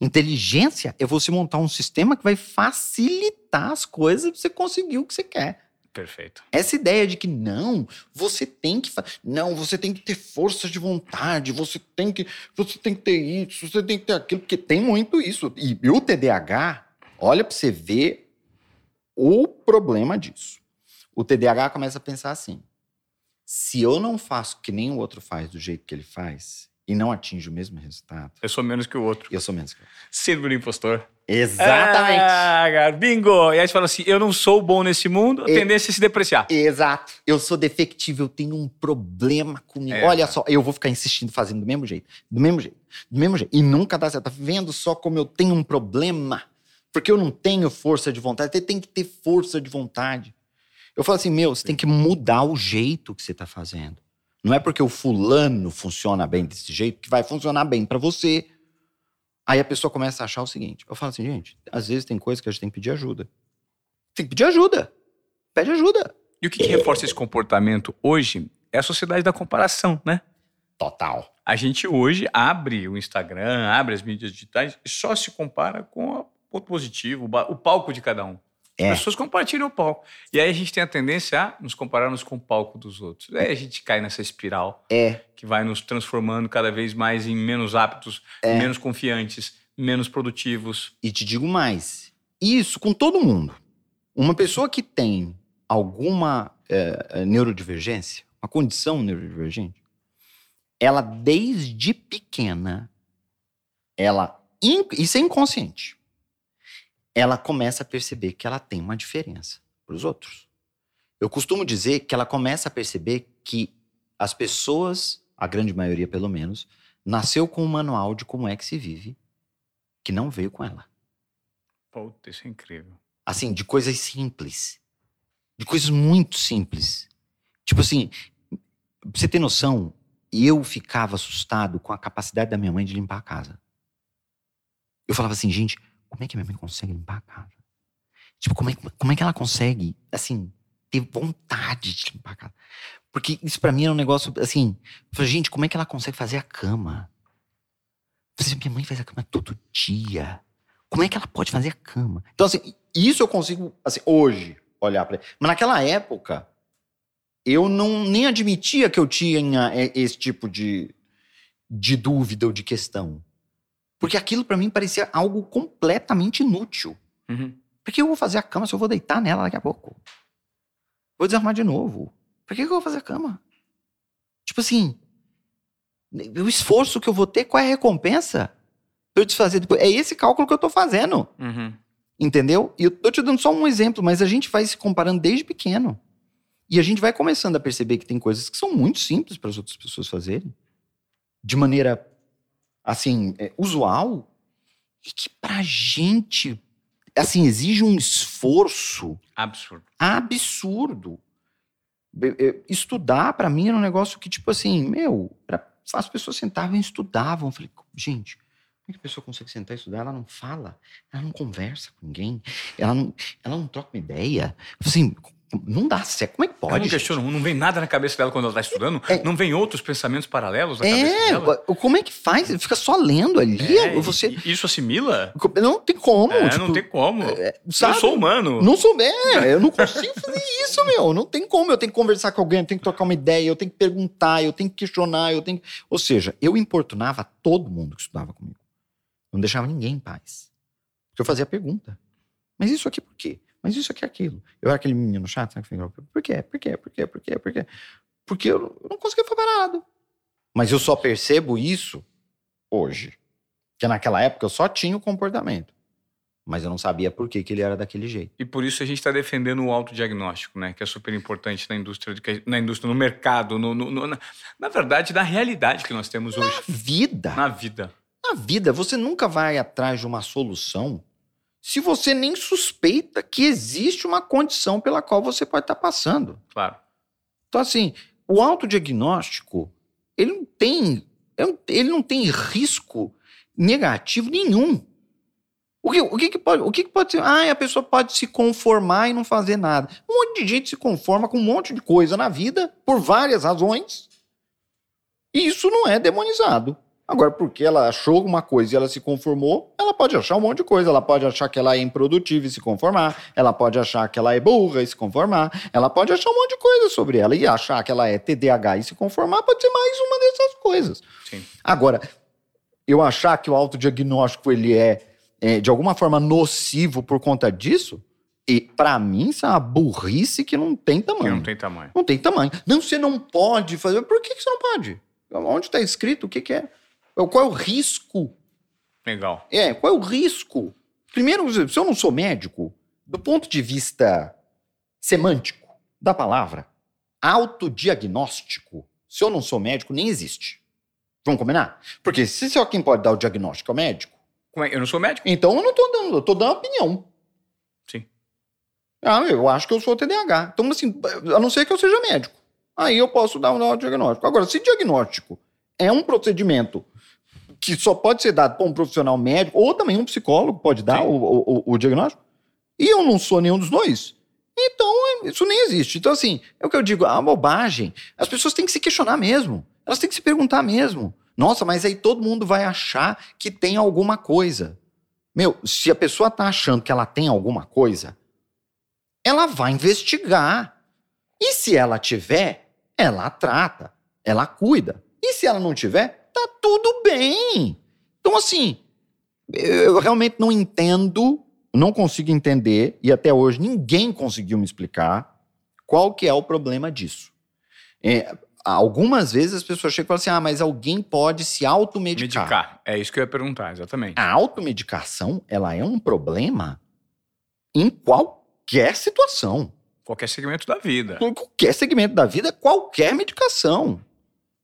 Inteligência é você montar um sistema que vai facilitar as coisas para você conseguir o que você quer. Perfeito. Essa ideia de que não, você tem que não, você tem que ter força de vontade, você tem que você tem que ter isso, você tem que ter aquilo, porque tem muito isso. E, e o TDAH, olha para você ver o problema disso. O TDAH começa a pensar assim: se eu não faço que nem o outro faz do jeito que ele faz e não atinge o mesmo resultado, Eu sou menos que o outro. eu sou menos que ele. Síndrome do impostor. Exatamente. Ah, cara, bingo! E aí você fala assim: eu não sou bom nesse mundo, a tendência é se depreciar. Exato. Eu sou defectivo, eu tenho um problema comigo. É, Olha cara. só, eu vou ficar insistindo fazendo do mesmo jeito, do mesmo jeito, do mesmo jeito. E nunca dá certo. Tá vendo só como eu tenho um problema? Porque eu não tenho força de vontade. Você tem que ter força de vontade. Eu falo assim, meu, você tem que mudar o jeito que você tá fazendo. Não é porque o fulano funciona bem desse jeito que vai funcionar bem pra você. Aí a pessoa começa a achar o seguinte. Eu falo assim, gente, às vezes tem coisa que a gente tem que pedir ajuda. Tem que pedir ajuda. Pede ajuda. E o que, que reforça esse comportamento hoje é a sociedade da comparação, né? Total. A gente hoje abre o Instagram, abre as mídias digitais e só se compara com o ponto positivo, o palco de cada um. É. As pessoas compartilham o palco. E aí a gente tem a tendência a nos compararmos com o palco dos outros. Aí a gente cai nessa espiral É. que vai nos transformando cada vez mais em menos aptos, É. menos confiantes, menos produtivos. E te digo mais: isso com todo mundo. Uma pessoa que tem alguma eh, neurodivergência, uma condição neurodivergente, ela desde pequena, ela, isso é inconsciente, ela começa a perceber que ela tem uma diferença para os outros. Eu costumo dizer que ela começa a perceber que as pessoas, a grande maioria pelo menos, nasceu com um manual de como é que se vive, que não veio com ela. Puta, isso é incrível. Assim, de coisas simples. De coisas muito simples. Tipo assim, pra você ter noção, eu ficava assustado com a capacidade da minha mãe de limpar a casa. Eu falava assim, gente, como é que minha mãe consegue limpar a casa? Tipo, como é, como é que ela consegue, assim, ter vontade de limpar a casa? Porque isso pra mim era um negócio assim. Eu falei, gente, como é que ela consegue fazer a cama? Falei, minha mãe faz a cama todo dia. Como é que ela pode fazer a cama? Então, assim, isso eu consigo, assim, hoje, olhar pra Mas naquela época, eu não nem admitia que eu tinha é, esse tipo de, de dúvida ou de questão. Porque aquilo pra mim parecia algo completamente inútil. Uhum. Por que eu vou fazer a cama se eu vou deitar nela daqui a pouco? Vou desarmar de novo. Por que eu vou fazer a cama? Tipo assim, o esforço que eu vou ter, qual é a recompensa? Pra eu desfazer depois. É esse cálculo que eu tô fazendo. Uhum. Entendeu? E eu tô te dando só um exemplo, mas a gente vai se comparando desde pequeno. E a gente vai começando a perceber que tem coisas que são muito simples para as outras pessoas fazerem. De maneira, assim, é, usual. E que pra gente, assim, exige um esforço Absurdo. absurdo. É, Estudar, pra mim, era um negócio que, tipo assim, meu, era- as pessoas sentavam e estudavam. Eu falei, gente, como é que a pessoa consegue sentar e estudar? Ela não fala, ela não conversa com ninguém, ela não, ela não troca uma ideia. Assim, não dá certo. Como é que pode? não gente? questiona, não vem nada na cabeça dela quando ela está estudando? É. Não vem outros pensamentos paralelos na cabeça É, dela? como é que faz? Fica só lendo ali. É, você. Isso assimila? Não tem como. É, tipo, não tem como. sabe? Eu sou humano. Não sou é, eu não consigo fazer isso, meu. Não tem como. Eu tenho que conversar com alguém, eu tenho que trocar uma ideia, eu tenho que perguntar, eu tenho que questionar, eu tenho que... Ou seja, eu importunava todo mundo que estudava comigo. Não deixava ninguém em paz. Porque eu fazia pergunta. Mas isso aqui por quê? Mas isso aqui é aquilo. Eu era aquele menino chato, sabe? Por quê? Por quê? Por quê? Por quê? Por quê? Porque eu não- conseguia falar nada. Mas eu só percebo isso hoje. Porque naquela época eu só tinha o comportamento. Mas eu não sabia por que, que ele era daquele jeito. E por isso a gente está defendendo o autodiagnóstico, né? Que é super importante na indústria, na indústria, no mercado, no, no- no- na, na verdade, na realidade que nós temos hoje, Vida. na vida. Na vida, você nunca vai atrás de uma solução se você nem suspeita que existe uma condição pela qual você pode estar passando. Claro. Então, assim, o autodiagnóstico, ele não tem, ele não tem risco negativo nenhum. O que, o que, que pode, o que, que pode ser? Ah, a pessoa pode se conformar e não fazer nada. Um monte de gente se conforma com um monte de coisa na vida, por várias razões. E isso não é demonizado. Agora, porque ela achou uma coisa e ela se conformou, ela pode achar um monte de coisa. Ela pode achar que ela é improdutiva e se conformar. Ela pode achar que ela é burra e se conformar. Ela pode achar um monte de coisa sobre ela. E achar que ela é TDAH e se conformar pode ser mais uma dessas coisas. Sim. Agora, eu achar que o autodiagnóstico ele é, é, de alguma forma nocivo por conta disso, e para mim isso é uma burrice que não tem Que tamanho. não tem tamanho. Não tem tamanho. Não, você não pode fazer. Por que, que você não pode? Onde está escrito? O que, que é? Qual é o risco? Legal. É, qual é o risco? Primeiro, se eu não sou médico, do ponto de vista semântico da palavra, autodiagnóstico, se eu não sou médico, nem existe. Vamos combinar? Porque se só quem pode dar o diagnóstico é o médico, é? Eu não sou médico? então eu não tô dando, eu tô dando opinião. Sim. Ah, eu acho que eu sou TDAH. Então, assim, a não ser que eu seja médico. Aí eu posso dar um diagnóstico. Agora, se diagnóstico é um procedimento que só pode ser dado por um profissional médico, ou também um psicólogo pode dar o, o- o- diagnóstico, e eu não sou nenhum dos dois, então é- isso nem existe. Então, assim, é o que eu digo, a bobagem, as pessoas têm que se questionar mesmo. Elas têm que se perguntar mesmo. Nossa, mas aí todo mundo vai achar que tem alguma coisa. Meu, se a pessoa tá achando que ela tem alguma coisa, ela vai investigar. E se ela tiver, ela trata, ela cuida. E se ela não tiver, tá tudo bem. Então, assim, eu realmente não entendo, não consigo entender, e até hoje ninguém conseguiu me explicar qual que é o problema disso. É, algumas vezes as pessoas chegam e falam assim: ah, mas alguém pode se automedicar. Medicar. É isso que eu ia perguntar, exatamente. A automedicação, ela é um problema em qualquer situação. Qualquer segmento da vida. Em qualquer segmento da vida, qualquer medicação.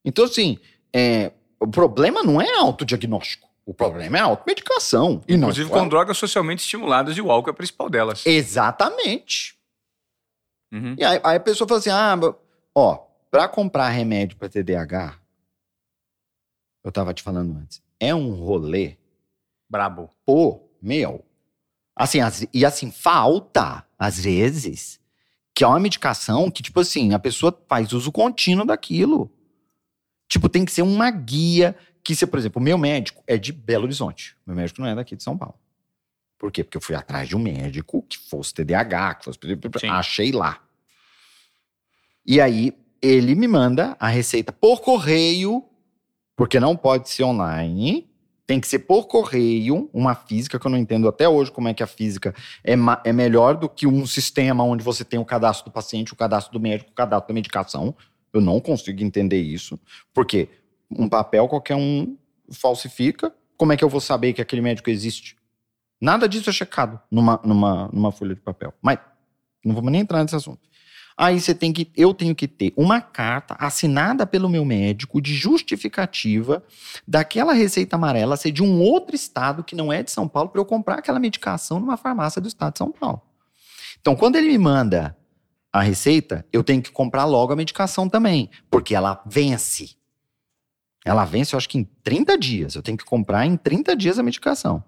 Então, assim, é, o problema não é autodiagnóstico. O problema é a automedicação. E não Inclusive só- com drogas socialmente estimuladas e o álcool é a principal delas. Exatamente. Uhum. E aí, aí a pessoa fala assim: ah, ó, pra comprar remédio pra TDAH, eu tava te falando antes, é um rolê Brabo. pô, meu. Assim, as- e assim, falta, às vezes, Que é uma medicação que, tipo assim, a pessoa faz uso contínuo daquilo. Tipo, tem que ser uma guia que, se, por exemplo, o meu médico é de Belo Horizonte. Meu médico não é daqui de São Paulo. Por quê? Porque eu fui atrás de um médico que fosse TDAH, que fosse. Sim. Achei lá. E aí, ele me manda a receita por correio, porque não pode ser online. Tem que ser por correio, uma física que eu não entendo até hoje como é que a física é, é melhor do que um sistema onde você tem o cadastro do paciente, o cadastro do médico, o cadastro da medicação. Eu não consigo entender isso. Porque um papel qualquer um falsifica. Como é que eu vou saber que aquele médico existe? Nada disso é checado numa, numa, numa folha de papel. Mas não vamos nem entrar nesse assunto. Aí você tem que, eu tenho que ter uma carta assinada pelo meu médico de justificativa daquela receita amarela ser de um outro estado que não é de São Paulo para eu comprar aquela medicação numa farmácia do estado de São Paulo. Então, quando ele me manda a receita, eu tenho que comprar logo a medicação também, porque ela vence. Ela vence, eu acho que em 30 dias. Eu tenho que comprar em 30 dias a medicação.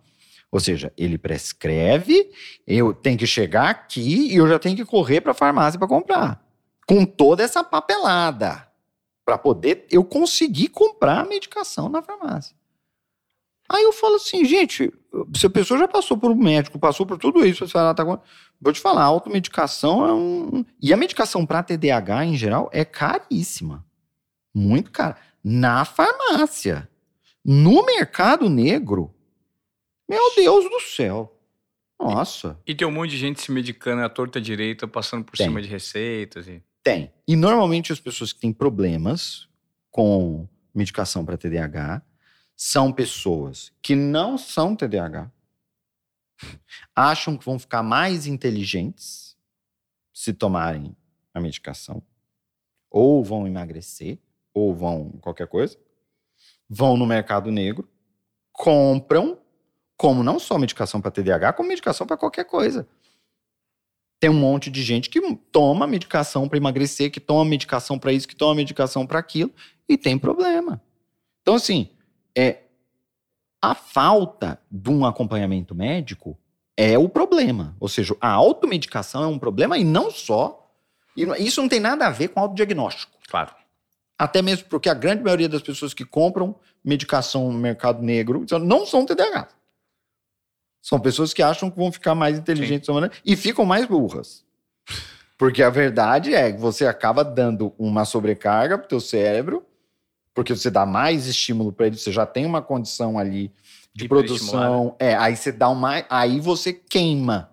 Ou seja, ele prescreve, eu tenho que chegar aqui e eu já tenho que correr para a farmácia para comprar. Com toda essa papelada. Para poder eu conseguir comprar a medicação na farmácia. Aí eu falo assim, gente, se a pessoa já passou por um médico, passou por tudo isso, você fala, tá com... vou te falar, a automedicação é um. E a medicação para TDAH em geral é caríssima. Muito cara. Na farmácia. No mercado negro, meu Deus do céu. Nossa. E tem um monte de gente se medicando à torta direita, passando por Tem. cima de receitas. E... Tem. E normalmente as pessoas que têm problemas com medicação para TDAH são pessoas que não são TDAH, acham que vão ficar mais inteligentes se tomarem a medicação, ou vão emagrecer, ou vão qualquer coisa, vão no mercado negro, compram, como não só medicação para TDAH, como medicação para qualquer coisa. Tem um monte de gente que toma medicação para emagrecer, que toma medicação para isso, que toma medicação para aquilo, e tem problema. Então, assim, é, a falta de um acompanhamento médico é o problema. Ou seja, a automedicação é um problema e não só. Isso não tem nada a ver com autodiagnóstico. Claro. Até mesmo porque a grande maioria das pessoas que compram medicação no mercado negro não são TDAH. São pessoas que acham que vão ficar mais inteligentes maneira e ficam mais burras. Porque a verdade é que você acaba dando uma sobrecarga pro teu cérebro, porque você dá mais estímulo para ele, você já tem uma condição ali de produção. É, aí você dá uma. Aí você queima.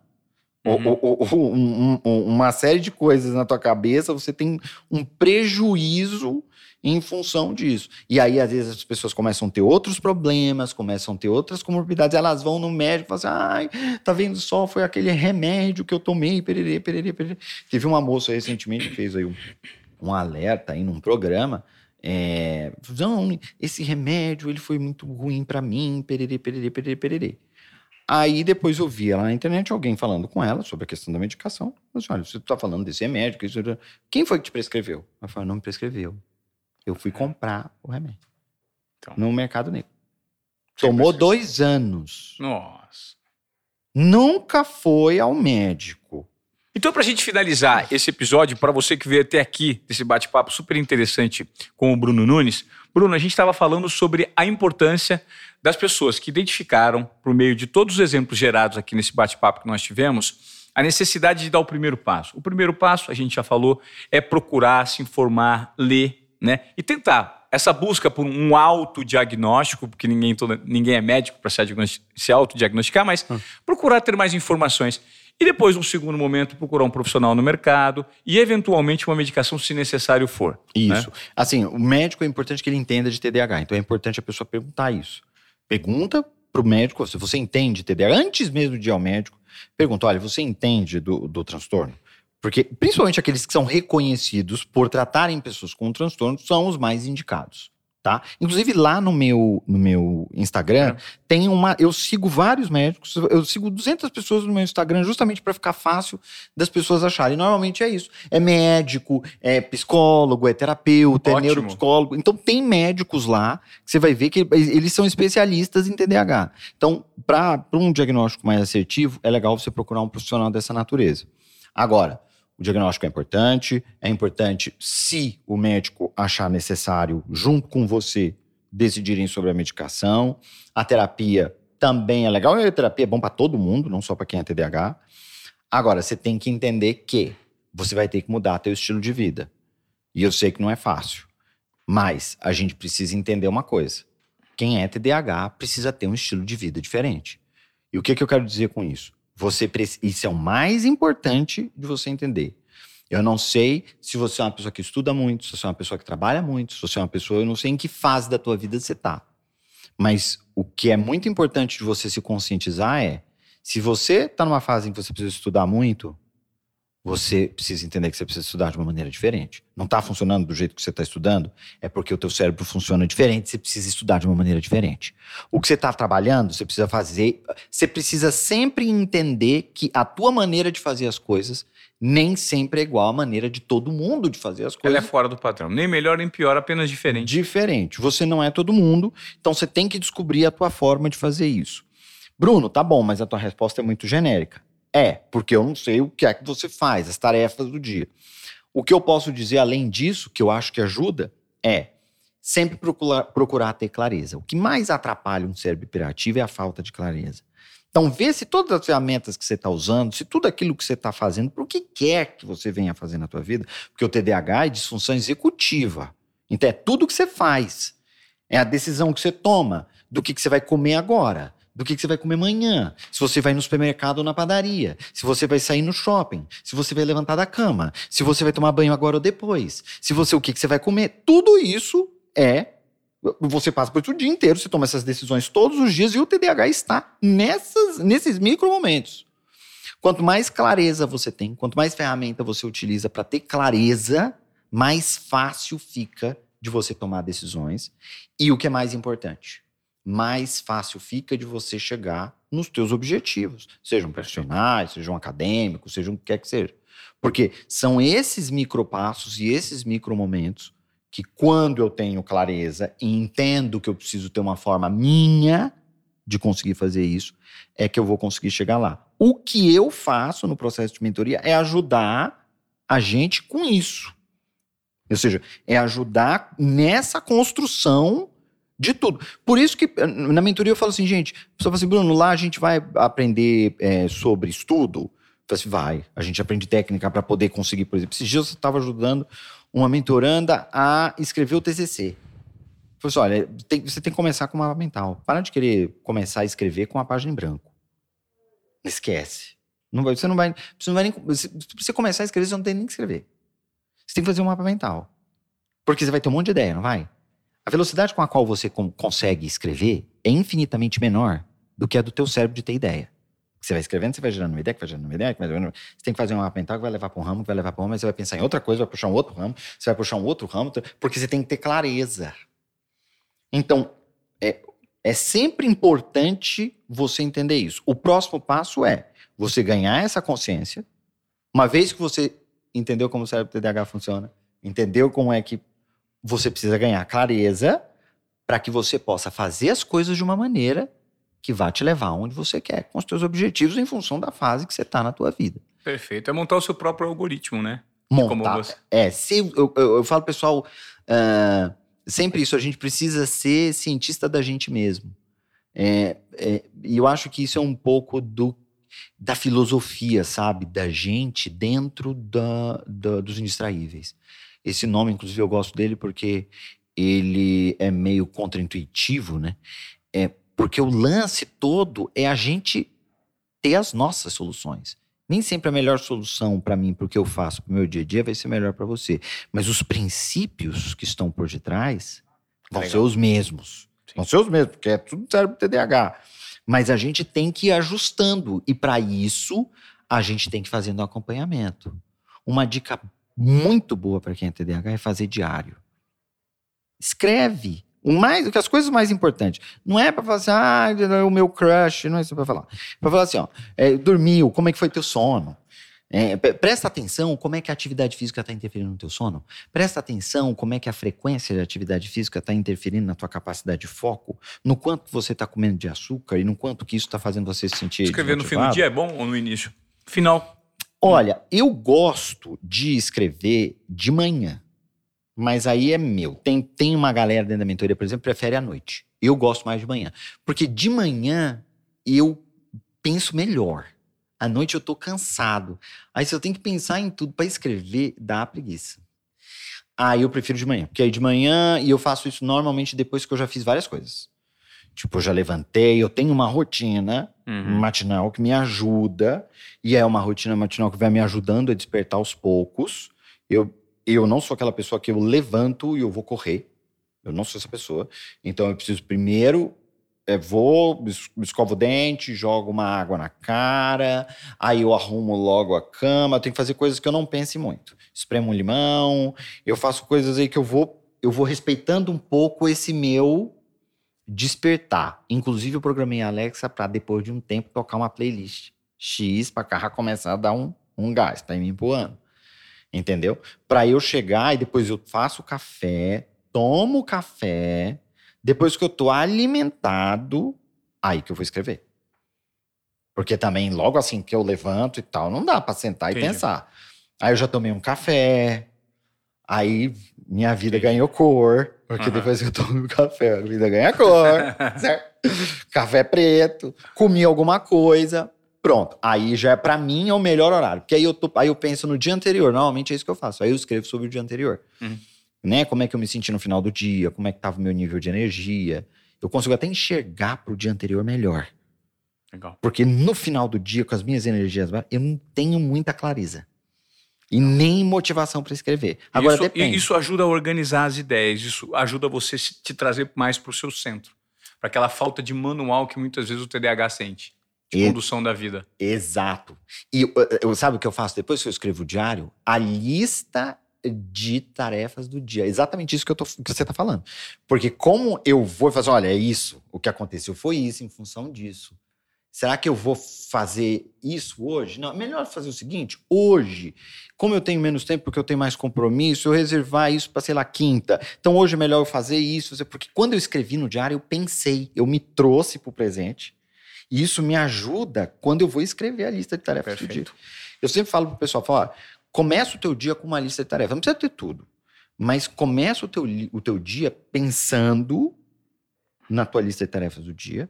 Uhum. um- um- uma série de coisas na tua cabeça, você tem um prejuízo em função disso. E aí, às vezes, as pessoas começam a ter outros problemas, começam a ter outras comorbidades, elas vão no médico e falam assim, ai, tá vendo só, foi aquele remédio que eu tomei, pererê, pererê, pererê. Teve uma moça recentemente que fez aí um, um alerta aí num programa, é, não, esse remédio, ele foi muito ruim pra mim, pererê, pererê, pererê, pererê. Aí depois eu vi ela na internet, alguém falando com ela sobre a questão da medicação. Eu disse, olha, você tá falando desse remédio, que isso, quem foi que te prescreveu? Ela falou, não me prescreveu. Eu fui comprar o remédio. Então. No mercado negro. Tomou dois anos. Nossa. Nunca foi ao médico. Então, para a gente finalizar esse episódio, para você que veio até aqui, desse bate-papo super interessante com o Bruno Nunes, Bruno, a gente estava falando sobre a importância das pessoas que identificaram, por meio de todos os exemplos gerados aqui nesse bate-papo que nós tivemos, a necessidade de dar o primeiro passo. O primeiro passo, a gente já falou, é procurar se informar, ler, né? E tentar essa busca por um autodiagnóstico, porque ninguém, toda- ninguém é médico para se, se autodiagnosticar, mas procurar ter mais informações. E depois, num segundo momento, procurar um profissional no mercado e, eventualmente, uma medicação, se necessário for. né? Isso. Assim, o médico é importante que ele entenda de TDAH. Então é importante a pessoa perguntar isso. Pergunta pro médico se você entende TDAH. Antes mesmo de ir ao médico, pergunta: olha, você entende do, do transtorno? Porque, principalmente aqueles que são reconhecidos por tratarem pessoas com transtorno, são os mais indicados. Tá? Inclusive lá no meu, no meu Instagram, tem uma. Eu sigo vários médicos, eu sigo 200 pessoas no meu Instagram justamente para ficar fácil das pessoas acharem. Normalmente é isso. É médico, é psicólogo, é terapeuta, é Ótimo. neuropsicólogo. Então tem médicos lá que você vai ver que eles são especialistas em TDAH. Então, para um diagnóstico mais assertivo, é legal você procurar um profissional dessa natureza. Agora, o diagnóstico é importante, é importante se o médico achar necessário, junto com você, decidirem sobre a medicação. A terapia também é legal, a terapia é bom para todo mundo, não só para quem é TDAH. Agora, você tem que entender que você vai ter que mudar teu estilo de vida. E eu sei que não é fácil, mas a gente precisa entender uma coisa. Quem é TDAH precisa ter um estilo de vida diferente. E o que, que eu quero dizer com isso? Você isso é o mais importante de você entender. Eu não sei se você é uma pessoa que estuda muito, se você é uma pessoa que trabalha muito, se você é uma pessoa, eu não sei em que fase da tua vida você está. Mas o que é muito importante de você se conscientizar é, se você está numa fase em que você precisa estudar muito, você precisa entender que você precisa estudar de uma maneira diferente. Não está funcionando do jeito que você está estudando, é porque o teu cérebro funciona diferente, você precisa estudar de uma maneira diferente. O que você está trabalhando, você precisa fazer, você precisa sempre entender que a tua maneira de fazer as coisas nem sempre é igual à maneira de todo mundo de fazer as coisas. Ela é fora do padrão, nem melhor nem pior, apenas diferente. Diferente. Você não é todo mundo, então você tem que descobrir a tua forma de fazer isso. Bruno, tá bom, mas a tua resposta é muito genérica. É, porque eu não sei o que é que você faz, as tarefas do dia. O que eu posso dizer além disso, que eu acho que ajuda, é sempre procurar, procurar ter clareza. O que mais atrapalha um cérebro hiperativo é a falta de clareza. Então, vê se todas as ferramentas que você está usando, se tudo aquilo que você está fazendo, para o que quer que você venha fazer na tua vida, porque o TDAH é disfunção executiva. Então, é tudo que você faz. É a decisão que você toma do que, que você vai comer agora do que, que você vai comer amanhã, se você vai no supermercado ou na padaria, se você vai sair no shopping, se você vai levantar da cama, se você vai tomar banho agora ou depois, se você o que, que você vai comer. Tudo isso é. Você passa por isso o dia inteiro, você toma essas decisões todos os dias e o TDAH está nessas, nesses micro momentos. Quanto mais clareza você tem, quanto mais ferramenta você utiliza para ter clareza, mais fácil fica de você tomar decisões. E o que é mais importante? Mais fácil fica de você chegar nos teus objetivos, sejam profissionais, sejam acadêmicos, sejam o que quer que seja. Porque são esses micropassos e esses micromomentos que quando eu tenho clareza e entendo que eu preciso ter uma forma minha de conseguir fazer isso, é que eu vou conseguir chegar lá. O que eu faço no processo de mentoria é ajudar a gente com isso. Ou seja, é ajudar nessa construção de tudo. Por isso que na mentoria eu falo assim, gente, a pessoa fala assim, Bruno, lá a gente vai aprender é, sobre estudo. Eu falo assim, vai. A gente aprende técnica para poder conseguir, por exemplo, esses dias eu estava ajudando uma mentoranda a escrever o TCC. Falei assim, olha, tem, você tem que começar com uma mapa mental. Para de querer começar a escrever com uma página em branco. Esquece. Não vai, você não vai, você não vai nem, se você começar a escrever, você não tem nem que escrever. Você tem que fazer um mapa mental. Porque você vai ter um monte de ideia, não vai? A velocidade com a qual você consegue escrever é infinitamente menor do que a do teu cérebro de ter ideia. Você vai escrevendo, você vai gerando uma ideia, que vai gerando uma ideia, que vai gerando... Você tem que fazer um mapa que vai levar para um ramo, que vai levar para um ramo, mas você vai pensar em outra coisa, vai puxar um outro ramo, você vai puxar um outro ramo, porque você tem que ter clareza. Então, é, é sempre importante você entender isso. O próximo passo é você ganhar essa consciência. Uma vez que você entendeu como o cérebro TDAH funciona, entendeu como é que você precisa ganhar clareza para que você possa fazer as coisas de uma maneira que vá te levar onde você quer, com os teus objetivos em função da fase que você está na tua vida. Perfeito. É montar o seu próprio algoritmo, né? Montar. Você... É, se, eu, eu, eu falo, pessoal, uh, sempre isso, a gente precisa ser cientista da gente mesmo. É, é, e eu acho que isso é um pouco do, da filosofia, sabe? Da gente dentro da, da, dos indistraíveis. Esse nome, inclusive, eu gosto dele porque ele é meio contraintuitivo, né? É porque o lance todo é a gente ter as nossas soluções. Nem sempre a melhor solução para mim, para o que eu faço, para o meu dia a dia, vai ser melhor para você. Mas os princípios que estão por detrás vão Legal. ser os mesmos. Sim. Vão ser os mesmos, porque é tudo cérebro TDAH. Mas a gente tem que ir ajustando. E para isso, a gente tem que ir fazendo um acompanhamento. Uma dica muito boa para quem é TDAH é fazer diário. Escreve. O mais, que as coisas mais importantes. Não é para falar assim, ah, é o meu crush, não é isso para falar. Para falar assim, ó, é, dormiu, como é que foi teu sono? É, presta atenção como é que a atividade física está interferindo no teu sono. Presta atenção como é que a frequência de atividade física está interferindo na tua capacidade de foco, no quanto você está comendo de açúcar e no quanto que isso está fazendo você se sentir Escrever no fim do dia é bom ou no início? Final. Olha, eu gosto de escrever de manhã. Mas aí é meu. Tem, tem uma galera dentro da mentoria, por exemplo, que prefere à noite. Eu gosto mais de manhã. Porque de manhã eu penso melhor. À noite eu tô cansado. Aí se eu tenho que pensar em tudo para escrever, dá preguiça. Aí eu prefiro de manhã. Porque aí de manhã, e eu faço isso normalmente depois que eu já fiz várias coisas. Tipo, eu já levantei, eu tenho uma rotina Uhum. matinal que me ajuda, e é uma rotina matinal que vai me ajudando a despertar aos poucos. Eu, eu não sou aquela pessoa que eu levanto e eu vou correr. Eu não sou essa pessoa. Então eu preciso primeiro. é, vou, es- escovo o dente, jogo uma água na cara, aí eu arrumo logo a cama. Eu tenho que fazer coisas que eu não pense muito. Espremo um limão, eu faço coisas aí que eu vou, eu vou respeitando um pouco esse meu despertar. Inclusive, eu programei a Alexa para depois de um tempo tocar uma playlist X para carro começar a dar um, um gás, tá me empurrando. Entendeu? Para eu chegar e depois eu faço o café, tomo o café, depois que eu tô alimentado, aí que eu vou escrever. Porque também, logo assim que eu levanto e tal, não dá para sentar Entendi. e pensar. Aí eu já tomei um café, aí minha vida ganhou cor, porque Aham. depois que eu tomo café, a vida ganha cor, certo? Café preto, comi alguma coisa, pronto. Aí já é pra mim é o melhor horário, porque aí eu, tô, aí eu penso no dia anterior, normalmente é isso que eu faço, aí eu escrevo sobre o dia anterior. Uhum. Né? Como é que eu me senti no final do dia, como é que tava o meu nível de energia. Eu consigo até enxergar pro dia anterior melhor. Legal. Porque no final do dia, com as minhas energias, eu não tenho muita clareza. E nem motivação para escrever. Agora isso, depende. isso ajuda a organizar as ideias, isso ajuda você te trazer mais para o seu centro. Para aquela falta de manual que muitas vezes o TDAH sente. De E- condução da vida. Exato. E eu, eu- sabe o que eu faço depois que eu escrevo o diário? A lista de tarefas do dia. Exatamente isso que, eu tô, que você está falando. Porque como eu vou fazer, olha, é isso, o que aconteceu foi isso em função disso. Será que eu vou fazer isso hoje? Não, é melhor fazer o seguinte: hoje, como eu tenho menos tempo, porque eu tenho mais compromisso, eu reservar isso para, sei lá, quinta. Então hoje é melhor eu fazer isso, porque quando eu escrevi no diário, eu pensei, eu me trouxe para o presente. E isso me ajuda quando eu vou escrever a lista de tarefas do dia. Perfeito. Eu sempre falo pro pessoal, falo, ó, começa o teu dia com uma lista de tarefas. Não precisa ter tudo. Mas começa o teu, o teu dia pensando na tua lista de tarefas do dia.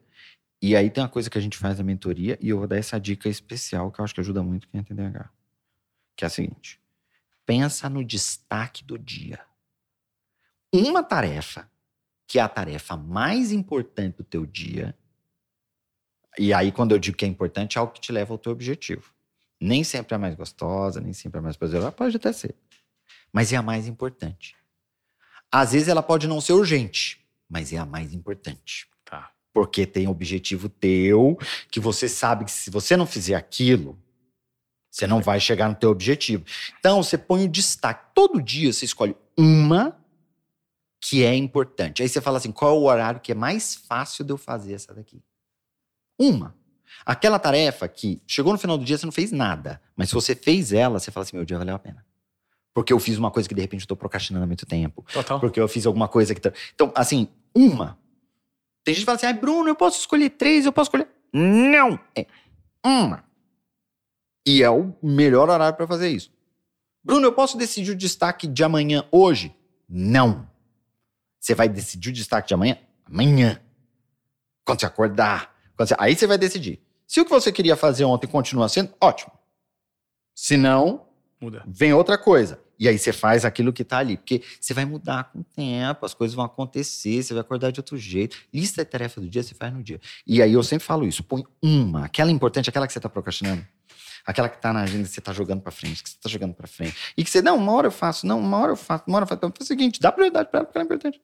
E aí tem uma coisa que a gente faz na mentoria, e eu vou dar essa dica especial que eu acho que ajuda muito quem é TDAH. Que é a seguinte: pensa no destaque do dia. Uma tarefa, que é a tarefa mais importante do teu dia. E aí, quando eu digo que é importante, é algo que te leva ao teu objetivo. Nem sempre é mais gostosa, nem sempre é mais prazerosa, pode até ser. Mas é a mais importante. Às vezes ela pode não ser urgente, mas é a mais importante. Porque tem objetivo teu, que você sabe que se você não fizer aquilo, você não vai chegar no teu objetivo. Então, você põe o destaque. Todo dia você escolhe uma que é importante. Aí você fala assim, qual é o horário que é mais fácil de eu fazer essa daqui? Uma. Aquela tarefa que chegou no final do dia, você não fez nada. Mas se você fez ela, você fala assim, meu dia valeu a pena. Porque eu fiz uma coisa que de repente eu tô procrastinando há muito tempo. Total. Porque eu fiz alguma coisa que. tá- Então, assim, uma. Tem gente que fala assim, ai, Bruno, eu posso escolher três, eu posso escolher. Não! É uma. E é o melhor horário para fazer isso. Bruno, eu posso decidir o destaque de amanhã hoje? Não. Você vai decidir o destaque de amanhã? Amanhã. Quando você acordar. Quando você- Aí você vai decidir. Se o que você queria fazer ontem continua sendo, ótimo. Se não, Muda. vem outra coisa. E aí você faz aquilo que tá ali. Porque você vai mudar com o tempo, as coisas vão acontecer, você vai acordar de outro jeito. Lista de tarefa do dia, você faz no dia. E aí eu sempre falo isso: põe uma, aquela importante, aquela que você tá procrastinando. Aquela que tá na agenda que você tá jogando pra frente, que você tá jogando pra frente. E que você, não, uma hora eu faço, não, uma hora eu faço, uma hora eu faço. Então faz o seguinte, dá prioridade pra ela, porque ela é importante.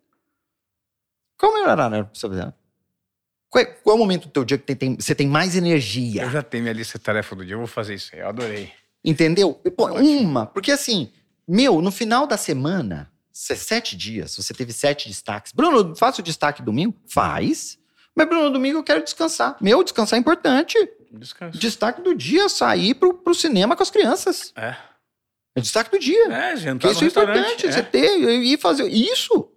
Qual é o horário fazer? Qual é, qual é o momento do teu dia que tem- tem- você tem mais energia? Eu já tenho minha lista de tarefa do dia, eu vou fazer isso aí. Eu adorei. Entendeu? Pô, uma. Porque assim, meu, no final da semana, se- sete dias, você teve sete destaques. Bruno, faço o destaque domingo? Faz. Mas, Bruno, domingo eu quero descansar. Meu, descansar é importante. Descanso. Destaque do dia sair pro, pro cinema com as crianças. É. É destaque do dia. É, Porque jantar no isso é importante. é. Você ter e fazer isso.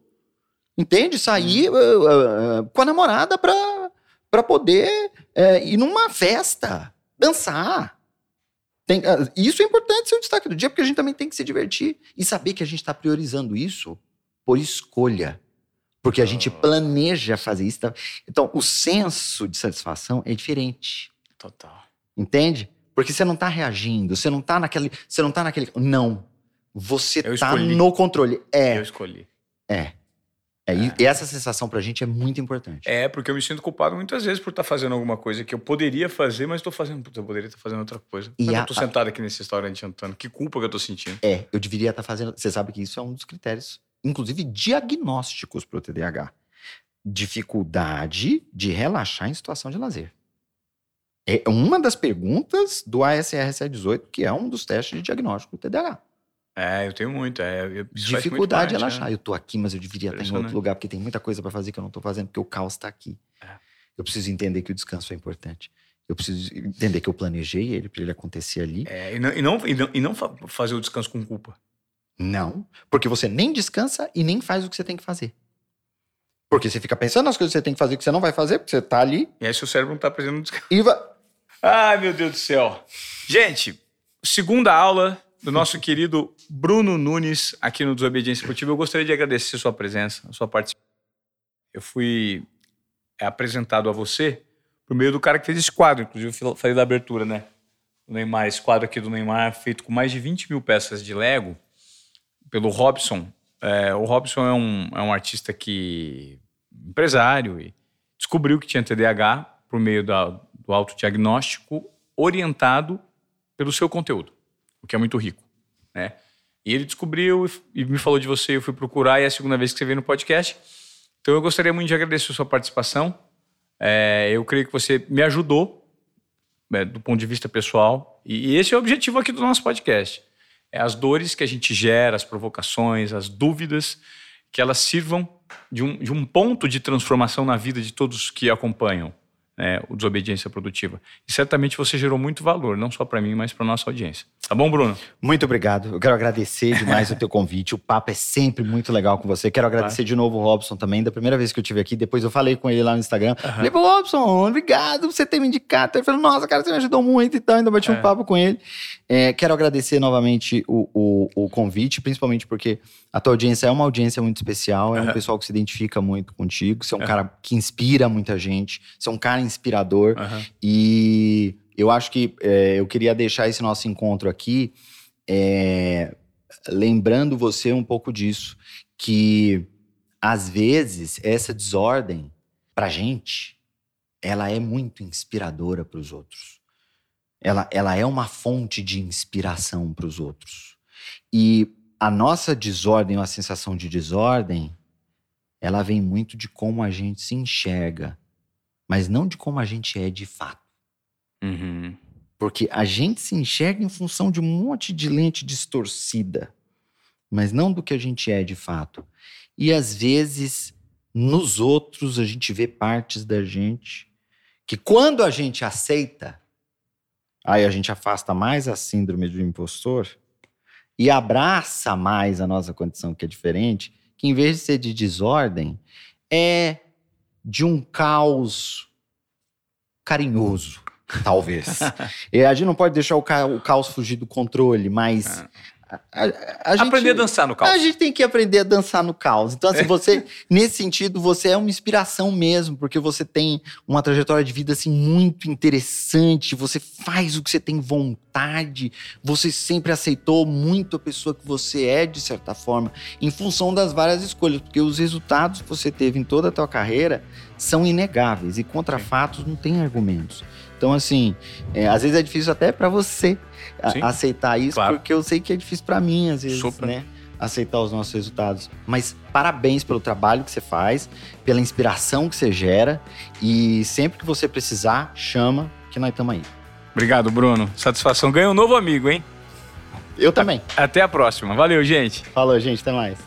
Entende? Sair uh, uh, uh, com a namorada pra, pra poder uh, ir numa festa, dançar. Tem, ah, isso é importante ser o destaque do dia, porque a gente também tem que se divertir e saber que a gente está priorizando isso por escolha. Porque a gente Ah. planeja fazer isso. tá? Então, o senso de satisfação é diferente. Total. Entende? Porque você não tá reagindo, você não tá naquele. Você não tá naquele. Não. Você tá escolhi. no controle. É. Eu escolhi. É. É, e- E essa sensação pra gente é muito importante. É, porque eu me sinto culpado muitas vezes por estar fazendo alguma coisa que eu poderia fazer, mas estou fazendo. Puta, eu poderia estar fazendo outra coisa. E Mas a- eu tô sentado aqui nesse restaurante jantando. Que culpa que eu tô sentindo. É, eu deveria estar fazendo. Você sabe que isso é um dos critérios, inclusive diagnósticos para o TDAH. Dificuldade de relaxar em situação de lazer. É uma das perguntas do ASR 718, que é um dos testes de diagnóstico do TDAH. É, eu tenho muito. É, eu- faz muito Dificuldade de parte, relaxar. é. Eu tô aqui, mas eu deveria estar em outro lugar, porque tem muita coisa para fazer que eu não tô fazendo, porque o caos tá aqui. É. Eu preciso entender que o descanso é importante. Eu preciso entender que eu planejei ele para ele acontecer ali. É, e, não, e, não, e, não, e não fa- fazer o descanso com culpa. Não, porque você nem descansa e nem faz o que você tem que fazer. Porque você fica pensando nas coisas que você tem que fazer que você não vai fazer, porque você tá ali E aí seu cérebro não tá precisando descanso. e vai. Ai, meu Deus do céu. Gente, segunda aula do nosso querido Bruno Nunes aqui no Desobediência Esportiva. Eu gostaria de agradecer sua presença, sua participação. Eu fui é, apresentado a você por meio do cara que fez esse quadro. Inclusive, eu falei da abertura, né? O Neymar, esse quadro aqui do Neymar, feito com mais de 20 mil peças de Lego, pelo Robson. É, o Robson é um, é um artista que. empresário e descobriu que tinha TDAH por meio da, do autodiagnóstico orientado pelo seu conteúdo, que é muito rico, né? E ele descobriu e, me falou de você, eu fui procurar e é a segunda vez que você veio no podcast. Então eu gostaria muito de agradecer a sua participação. É, eu creio que você me ajudou né, do ponto de vista pessoal e, e esse é o objetivo aqui do nosso podcast. É as dores que a gente gera, as provocações, as dúvidas, que elas sirvam de um, de um ponto de transformação na vida de todos que acompanham né, o Desobediência Produtiva. E certamente você gerou muito valor, não só para mim, mas para nossa audiência. Tá bom, Bruno? Muito obrigado. Eu quero agradecer demais o teu convite. O papo é sempre muito legal com você. Quero agradecer de novo o Robson também, da primeira vez que eu estive aqui. Depois eu falei com ele lá no Instagram. Falei, pô, Robson, obrigado por você ter me indicado. Ele falou, nossa, cara, você me ajudou muito e tal. Ainda bati É. um papo com ele. É, quero agradecer novamente o, o, o convite, principalmente porque a tua audiência é uma audiência muito especial. É um Aham. pessoal que se identifica muito contigo. Você é um É. cara que inspira muita gente. Você é um cara inspirador. Aham. E eu acho que é, eu queria deixar esse nosso encontro aqui é, lembrando você um pouco disso, que às vezes essa desordem pra gente, ela é muito inspiradora para os outros. Ela, ela é uma fonte de inspiração para os outros. E a nossa desordem, ou a sensação de desordem, ela vem muito de como a gente se enxerga, mas não de como a gente é de fato. Uhum. Porque a gente se enxerga em função de um monte de lente distorcida, mas não do que a gente é de fato. E às vezes, nos outros, a gente vê partes da gente que, quando a gente aceita, aí a gente afasta mais a síndrome do impostor e abraça mais a nossa condição que é diferente, que em vez de ser de desordem, é de um caos carinhoso, talvez. E a gente não pode deixar o, ca- o caos fugir do controle, mas. A, a- a gente, Aprender a dançar no caos. A gente tem que aprender a dançar no caos. Então, assim, você, nesse sentido, você é uma inspiração mesmo, porque você tem uma trajetória de vida, assim, muito interessante. Você faz o que você tem vontade. Você sempre aceitou muito a pessoa que você é, de certa forma, em função das várias escolhas, porque os resultados que você teve em toda a tua carreira são inegáveis e contra fatos não tem argumentos. Então, assim, é, às vezes é difícil até para você a- aceitar isso, Claro. porque eu sei que é difícil para mim, às vezes, Super. né? Aceitar os nossos resultados. Mas parabéns pelo trabalho que você faz, pela inspiração que você gera. E sempre que você precisar, chama, que nós estamos aí. Obrigado, Bruno. Satisfação. Ganha um novo amigo, hein? Eu também. Até a próxima. Valeu, gente. Falou, gente. Até mais.